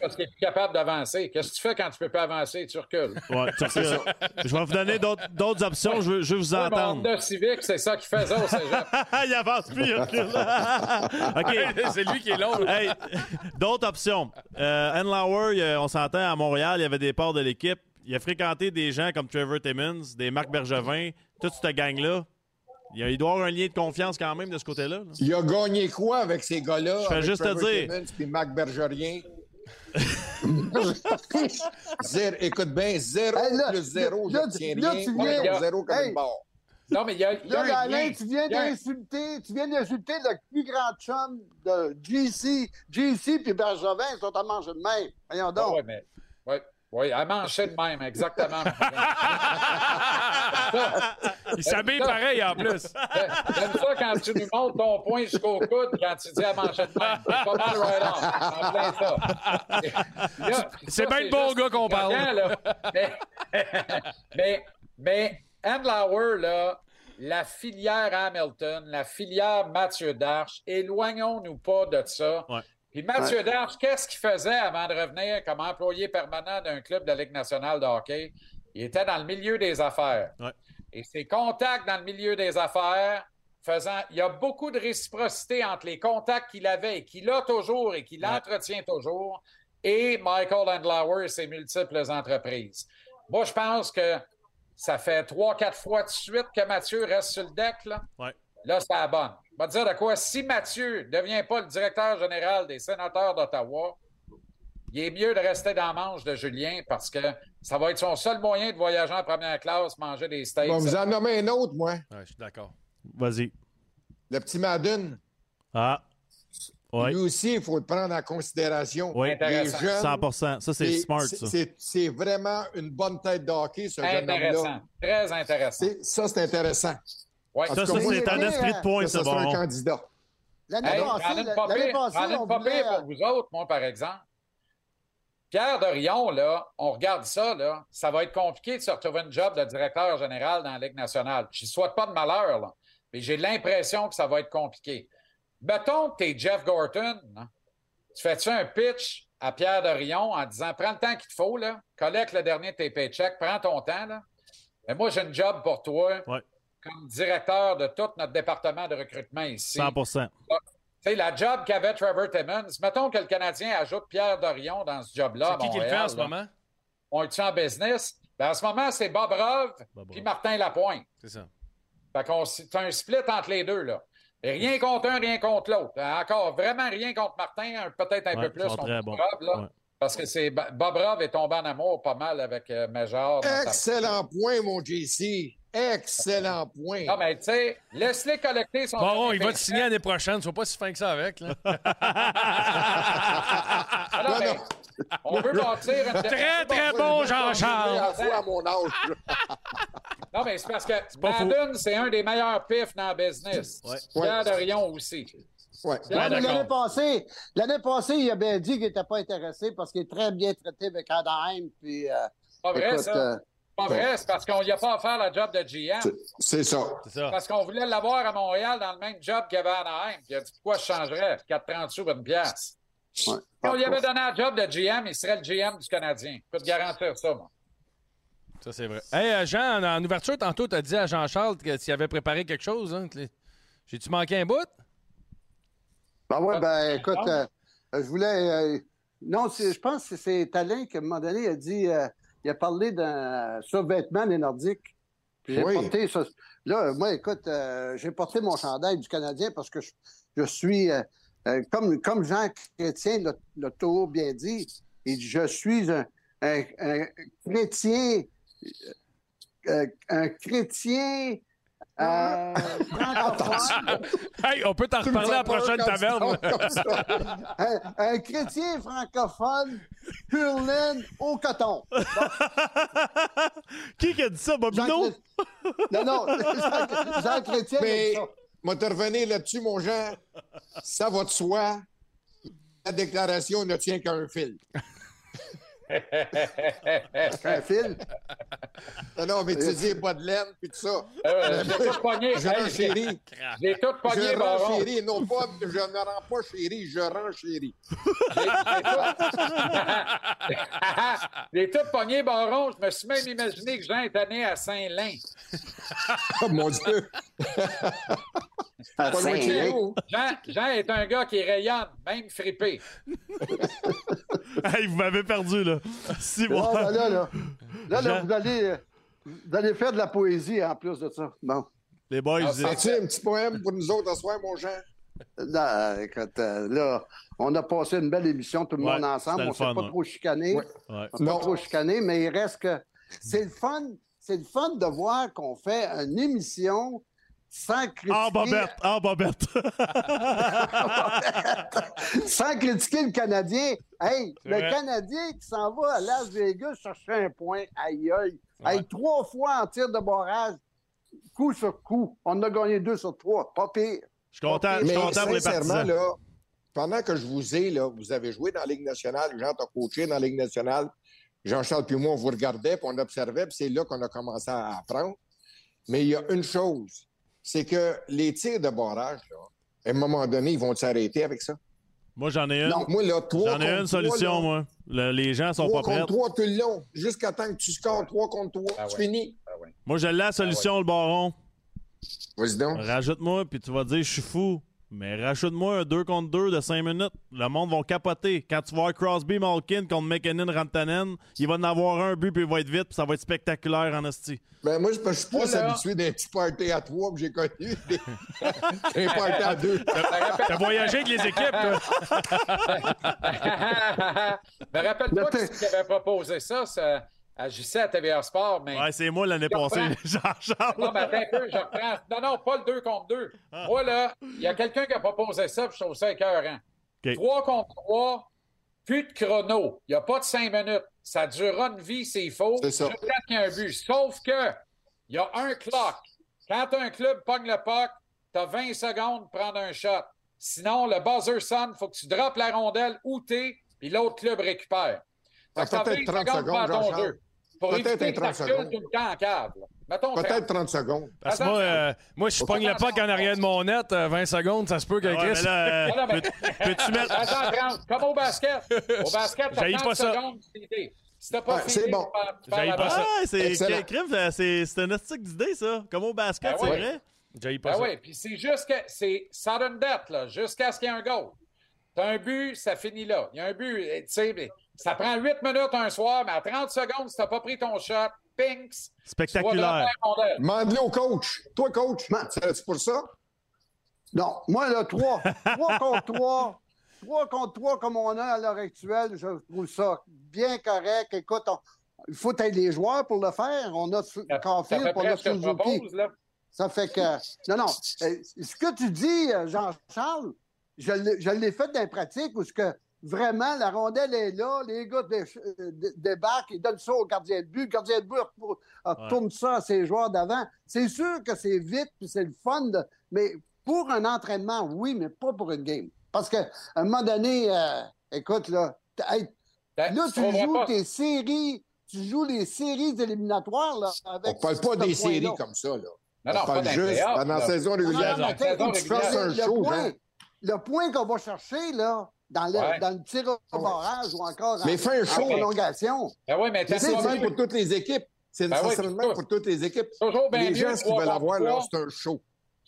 parce qu'il est plus capable d'avancer. Qu'est-ce que tu fais quand tu peux pas avancer? Tu recules. Ouais, tu recules. Je vais vous donner d'autres d'autres options. Je veux, je veux vous Ouais, entendre. Honda Civic, c'est ça qu'il faisait au cégep. (laughs) il avance plus, il recule. (laughs) OK. c'est lui qui est long. Hey, d'autres options. Euh, euh, on s'entend, à Montréal, il y avait des parts de l'équipe. Il a fréquenté des gens comme Trevor Timmons, des Marc Bergevin, toute cette gang-là. Il, y doit avoir un lien de confiance quand même de ce côté-là. là. Il a gagné quoi avec ces gars-là? Je fais juste te Trevor dire. Timmons puis Marc Bergerien? (laughs) (laughs) Zéro- écoute bien, zéro Hey, là, plus zéro, là, je tiens là, rien. tu viens- je zéro comme Hey. une barre. Non, mais il y a, y a Là, un Alain, tu viens y d'insulter, tu viens d'insulter le plus grand chum de JC. JC puis Bergevin ils sont à manger de même. Voyons Ah donc. ouais, mais. Oui, à manger de même, exactement. (laughs) Il s'habille pareil en plus. J'aime ça quand tu nous montres ton point jusqu'au coude quand tu dis à manger de même. C'est pas mal right on. En plein ça. (laughs) Là, C'est bien le bon gars qu'on parle. là. Mais, (laughs) mais, mais Andlauer, là, la filière Hamilton, la filière Mathieu Darche, éloignons-nous pas de ça. Ouais. Puis Mathieu Darche, qu'est-ce qu'il faisait avant de revenir comme employé permanent d'un club de la Ligue nationale de hockey? Il était dans le milieu des affaires. Ouais. Et ses contacts dans le milieu des affaires faisant. Il y a beaucoup de réciprocité entre les contacts qu'il avait et qu'il a toujours et qu'il Ouais. entretient toujours et Michael Andlauer et ses multiples entreprises. Moi, je pense que ça fait trois, quatre fois de suite que Mathieu reste sur le deck. Là, Ouais. là c'est la bonne. Je vais te dire de quoi? Si Mathieu ne devient pas le directeur général des sénateurs d'Ottawa, il est mieux de rester dans la manche de Julien parce que ça va être son seul moyen de voyager en première classe, manger des steaks. Bon, vous en nommez un autre, moi. Ouais, je suis d'accord. Vas-y. Le petit Madden. Ah. Oui. Lui aussi, il faut le prendre en considération. Oui. Les Intéressant. jeunes, 100 Ça, c'est smart, c'est- ça. c'est- C'est vraiment une bonne tête de hockey, ce jeune Intéressant. homme-là. Très intéressant. C'est- Ça, c'est intéressant. Ouais. Ça, c'est un esprit de point, ça, ça, ça sera un bon. candidat. L'année Hey, passée, une l'année passée, on une voulait, pour vous autres, moi, par exemple. Pierre Dorion, là, on regarde ça, là, ça va être compliqué de se retrouver un job de directeur général dans la Ligue nationale. Je ne souhaite pas de malheur, là, mais j'ai l'impression que ça va être compliqué. Mettons que tu es Jeff Gorton, hein, tu fais-tu un pitch à Pierre Dorion en disant Prends le temps qu'il te faut, là, collecte le dernier de tes paychecks, prends ton temps, là. Mais moi, j'ai un job pour toi Ouais. Comme directeur de tout notre département de recrutement ici. 100% Tu sais, la job qu'avait Trevor Timmons, mettons que le Canadien ajoute Pierre Dorion dans ce job-là. C'est qui qui le fait en ce là. moment? On est en business? Ben, en ce moment, c'est Bob Rove puis. Martin Lapointe. C'est ça. Fait qu'on c'est un split entre les deux, là. Et rien contre un, rien contre l'autre. Encore vraiment rien contre Martin, peut-être un Ouais, peu plus contre très Bob là. Ouais. Parce que c'est Bob Rove est tombé en amour pas mal avec euh, Major. Excellent point, mon JC. Excellent point. Non, mais tu sais, laisse-les collecter son. Bon, il va te signer l'année prochaine. Sois pas si fin que ça avec. Là. Ah non, Non, mais non. On veut bâtir une. Très, très bon, Jean-Charles. à la fois à mon âge. (laughs) Non, mais c'est parce que. Madden, c'est un des meilleurs pifs dans le business. Ouais. Pierre Dorion aussi. Ouais. D'accord. L'année passée, l'année passée, il a bien dit qu'il n'était pas intéressé parce qu'il est très bien traité avec Anaheim. Puis, euh, Pas vrai, écoute, ça? euh, Pas vrai, c'est parce qu'on n'y a pas à faire la job de GM. C'est- ça. Parce qu'on voulait l'avoir à Montréal dans le même job qu'il y avait à Anaheim. Puis il a dit pourquoi je changerais? 4,30 sous pour une pièce. ouais. Si on lui avait donné un job de GM, il serait le GM du Canadien. Je peux te garantir ça, moi. Ça, c'est vrai. Hey, euh, Jean, en, ouverture, tantôt, tu as dit à Jean-Charles que tu avait préparé quelque chose. Hein? J'ai-tu manqué un bout? Ben ouais, ben Ah, écoute, euh, euh, je voulais. euh, non, je pense que c'est Talin qui, à un moment donné, il a dit. euh, il a parlé d'un survêtement des Nordiques. J'ai Oui. porté ça. Là, moi, écoute, euh, j'ai porté mon chandail du Canadien parce que je, je suis. euh, euh, comme, comme Jean Chrétien l'a toujours bien dit, il dit, je suis un, un- un chrétien. un chrétien. Euh, (laughs) francophone. Hey, on peut t'en reparler à la prochaine taverne. un, (laughs) un chrétien francophone, hurlant au coton. Qui qui a dit ça, Bobino? Jean- Non, non, (laughs) Jean, Jean Chrétien. Mais, moi, te revenir là-dessus, mon Jean. Ça va de soi. La déclaration ne tient qu'à un fil. Un fil. Non, non, mais tu dis pas de laine, puis tout ça. Euh, j'ai tout pogné. Je Hey, renchéris. J'ai tout pogné, Je Baron. renchéris. Non pas, je ne rends pas chéri, je renchéris. (laughs) J'ai tout pogné, Baron. Je me suis même imaginé que Jean était né à Saint-Lin. (laughs) Oh mon Dieu. À Pas loin de chez Saint-Lin. nous. Jean, Jean est un gars qui rayonne, même fripé. (laughs) (laughs) Hey, vous m'avez perdu, là. Si Là, moi. là, là, là, là, là, Jean- vous, allez, euh, vous allez faire de la poésie en plus de ça. Bon. Les boys, Ah, vous As-tu un petit poème pour nous autres ce soir, mon Jean? Là, écoute, euh, là, on a passé une belle émission, tout le Ouais, monde ensemble. On ne s'est pas ouais. trop chicané. Ouais. Ouais. On s'est Non. pas trop chicané, mais il reste que c'est le fun. C'est le fun de voir qu'on fait une émission sans critiquer, Ah, Bobette! Ah, Bobette! (laughs) sans critiquer le Canadien. Hey, le vrai. Canadien qui s'en va à Las Vegas chercher un point, aïe aïe. Hey, trois fois en tir de barrage, coup sur coup. On a gagné deux sur trois. Pas pire. Je suis content, je suis content pour les sincèrement, partisans. là, pendant que je vous ai, là, vous avez joué dans la Ligue nationale, Jean t'a coaché dans la Ligue nationale, Jean-Charles puis moi, on vous regardait, puis on observait, puis c'est là qu'on a commencé à apprendre. Mais il y a une chose, c'est que les tirs de barrage, là, à un moment donné, ils vont s'arrêter avec ça? Moi, j'en ai une. Non, moi, là, trois J'en ai une solution, moi. Le- les gens sont Trois pas prêts. contre trois tout le long, jusqu'à temps que tu scores trois contre trois. Ah tu ouais. finis. Ah oui. Moi, j'ai la solution, le baron. Vas-y donc. Rajoute-moi, puis tu vas dire, je suis fou. Mais rajoute-moi un 2 contre 2 de 5 minutes. Le monde va capoter. Quand tu vas voir Crosby Malkin contre McKinnon Rantanen, il va en avoir un but, puis il va être vite, puis ça va être spectaculaire en esti. Ben, moi, je je suis plus Oh là. habitué d'un petit party à trois que j'ai connu. (laughs) Un party à deux. T'as voyagé avec les équipes, toi. Me (laughs) rappelle-toi thé- c'est qui avait proposé ça, ça à JC à TVA Sport, mais. Ouais, c'est moi l'année passée. (laughs) Jean-Charles. Non, mais attends un peu, je reprends. Non, non, pas le 2 contre 2. Ah. Moi, là, il y a quelqu'un qui a proposé ça, puis je trouve ça écœurant. OK. 3 contre 3, plus de chrono. Il n'y a pas de 5 minutes. Ça durera une vie s'il faut. C'est ça. Jusqu'à qu'il y ait un but. Sauf que, il y a un clock. Quand un club pogne le puck, tu as 20 secondes pour prendre un shot. Sinon, le buzzer sonne, il faut que tu droppes la rondelle où t'es, puis l'autre club récupère. Ah, Ça fait Peut-être 30 pour secondes, ton jeu. Pour Peut-être éviter un que 30 ça recule secondes. tout le temps en cave. Peut-être 30 secondes. Parce que moi, euh, moi, si je pogne le puck en arrière de mon net, euh, 20 secondes, ça se peut que Chris. euh, Ah, non, mais- peux- (laughs) peux-tu mettre. Attends, 30, comme au basket. Au basket, t'as J'haïs 30 pas ça. secondes filer. Si t'as pas Ouais, c'est bon. la pas ça. Ah, c'est ça, c'est c'est une hostique d'idée, ça. Comme au basket, Ben c'est oui. vrai. J'haïs pas Ben ça. oui, puis c'est juste que c'est sudden death, là, jusqu'à ce qu'il y ait un goal. T'as un but, ça finit là. Il y a un but, eh, tu sais, mais ça prend 8 minutes un soir, mais à 30 secondes, si t'as pas pris ton shot, pinks, Spectaculaire. Demande-le au coach. Toi, coach, c'est pour ça? Non, moi, là, trois. trois (laughs) contre trois. Trois contre trois, comme on a à l'heure actuelle, je trouve ça bien correct. Écoute, on- il faut être les joueurs pour le faire. On a Caulfield, on a Suzuki. propose, là. Ça fait que. Non, non. euh, Ce que tu dis, euh, Jean-Charles, je l'ai je l'ai fait dans les pratiques où ce que vraiment la rondelle est là, les gars dé- euh, dé- débarquent, ils donnent ça au gardien de but, le gardien de but retourne ça à ses joueurs d'avant. C'est sûr que c'est vite puis c'est le fun, de- mais pour un entraînement, oui, mais pas pour une game. Parce qu'à un moment donné, euh, écoute, là, hey, Ben, là, tu joues pas- tes séries, tu joues les séries éliminatoires là, avec On parle pas des séries comme ça, là. Non, on non, pas parle les juste pendant la saison Non, non, régulière. mais la saison Faut que tu fasses un le show, point, Jean. le point qu'on va chercher, là, dans le, Ouais. dans le tir au barrage ou encore Mais en, fais un en show. prolongation. Ben oui, mais t'as C'est même pour toutes les équipes. C'est Ben oui, pour toutes les équipes. toujours bien Les mieux gens, ce qu'ils trois veulent contre avoir, là, c'est un show.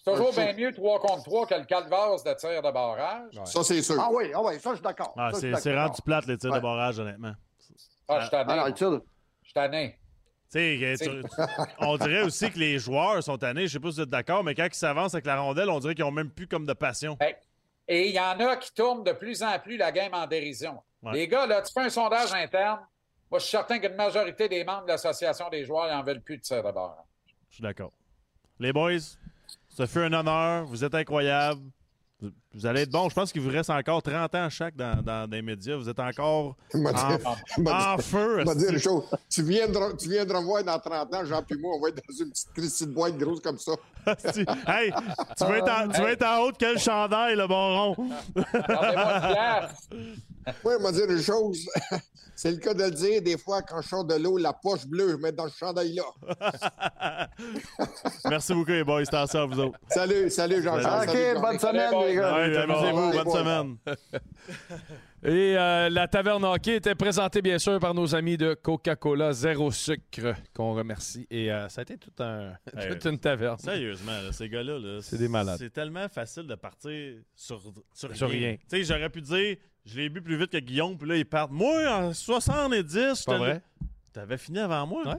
C'est toujours bien mieux 3 contre 3 que le calvaire de tir de barrage. Ça, c'est sûr. Ah oui, ah oui, ça, je suis d'accord. Ah, c'est rendu plate, les tirs de Ouais. barrage, honnêtement. Ah, je suis tanné. Ah, de- Je suis tanné. On dirait aussi que les joueurs sont tannés. Je sais pas si vous êtes d'accord, mais quand ils s'avancent avec la rondelle, on dirait qu'ils ont même plus comme de passion. Ben, Et il y en a qui tournent de plus en plus la game en dérision. Ouais. Les gars, là, tu fais un sondage interne. Moi, je suis certain qu'une majorité des membres de l'association des joueurs n'en veulent plus de de barrage. Je suis d'accord. Les boys, ça fait un honneur. Vous êtes incroyables. Vous- allez être bons. Je pense qu'il vous reste encore 30 ans chaque dans, dans, dans les médias. Vous êtes encore (laughs) en, feu. dit esti. une chose. Tu viendras, tu viendras voir dans 30 ans, Jean puis moi, on va être dans une petite de boîte grosse comme ça. (laughs) Hey, tu vas être en, tu vas être en haut de quel chandail, le bon place. (laughs) Oui, il m'a dit une chose. C'est le cas de le dire. Des fois, quand je sors de l'eau, la poche bleue, je mets dans le chandail là. Merci beaucoup, les boys. C'était à ça, vous autres. Salut, salut, Jean-Charles. OK, Salut, bonne semaine, les gars. Ouais, Amusez-vous. Bonne semaine. (laughs) Et euh, la taverne hockey était présentée bien sûr par nos amis de Coca-Cola Zéro Sucre, qu'on remercie. Et euh, ça a été tout un, (laughs) Hey, toute une taverne. Sérieusement, là, ces gars-là, là, C'est des malades. C'est tellement facile de partir sur, sur, Sur rien. rien. Tu sais, j'aurais pu dire, je l'ai bu plus vite que Guillaume, puis là, ils partent. Moi, en 70, Pas vrai? T'avais fini avant moi. Ouais.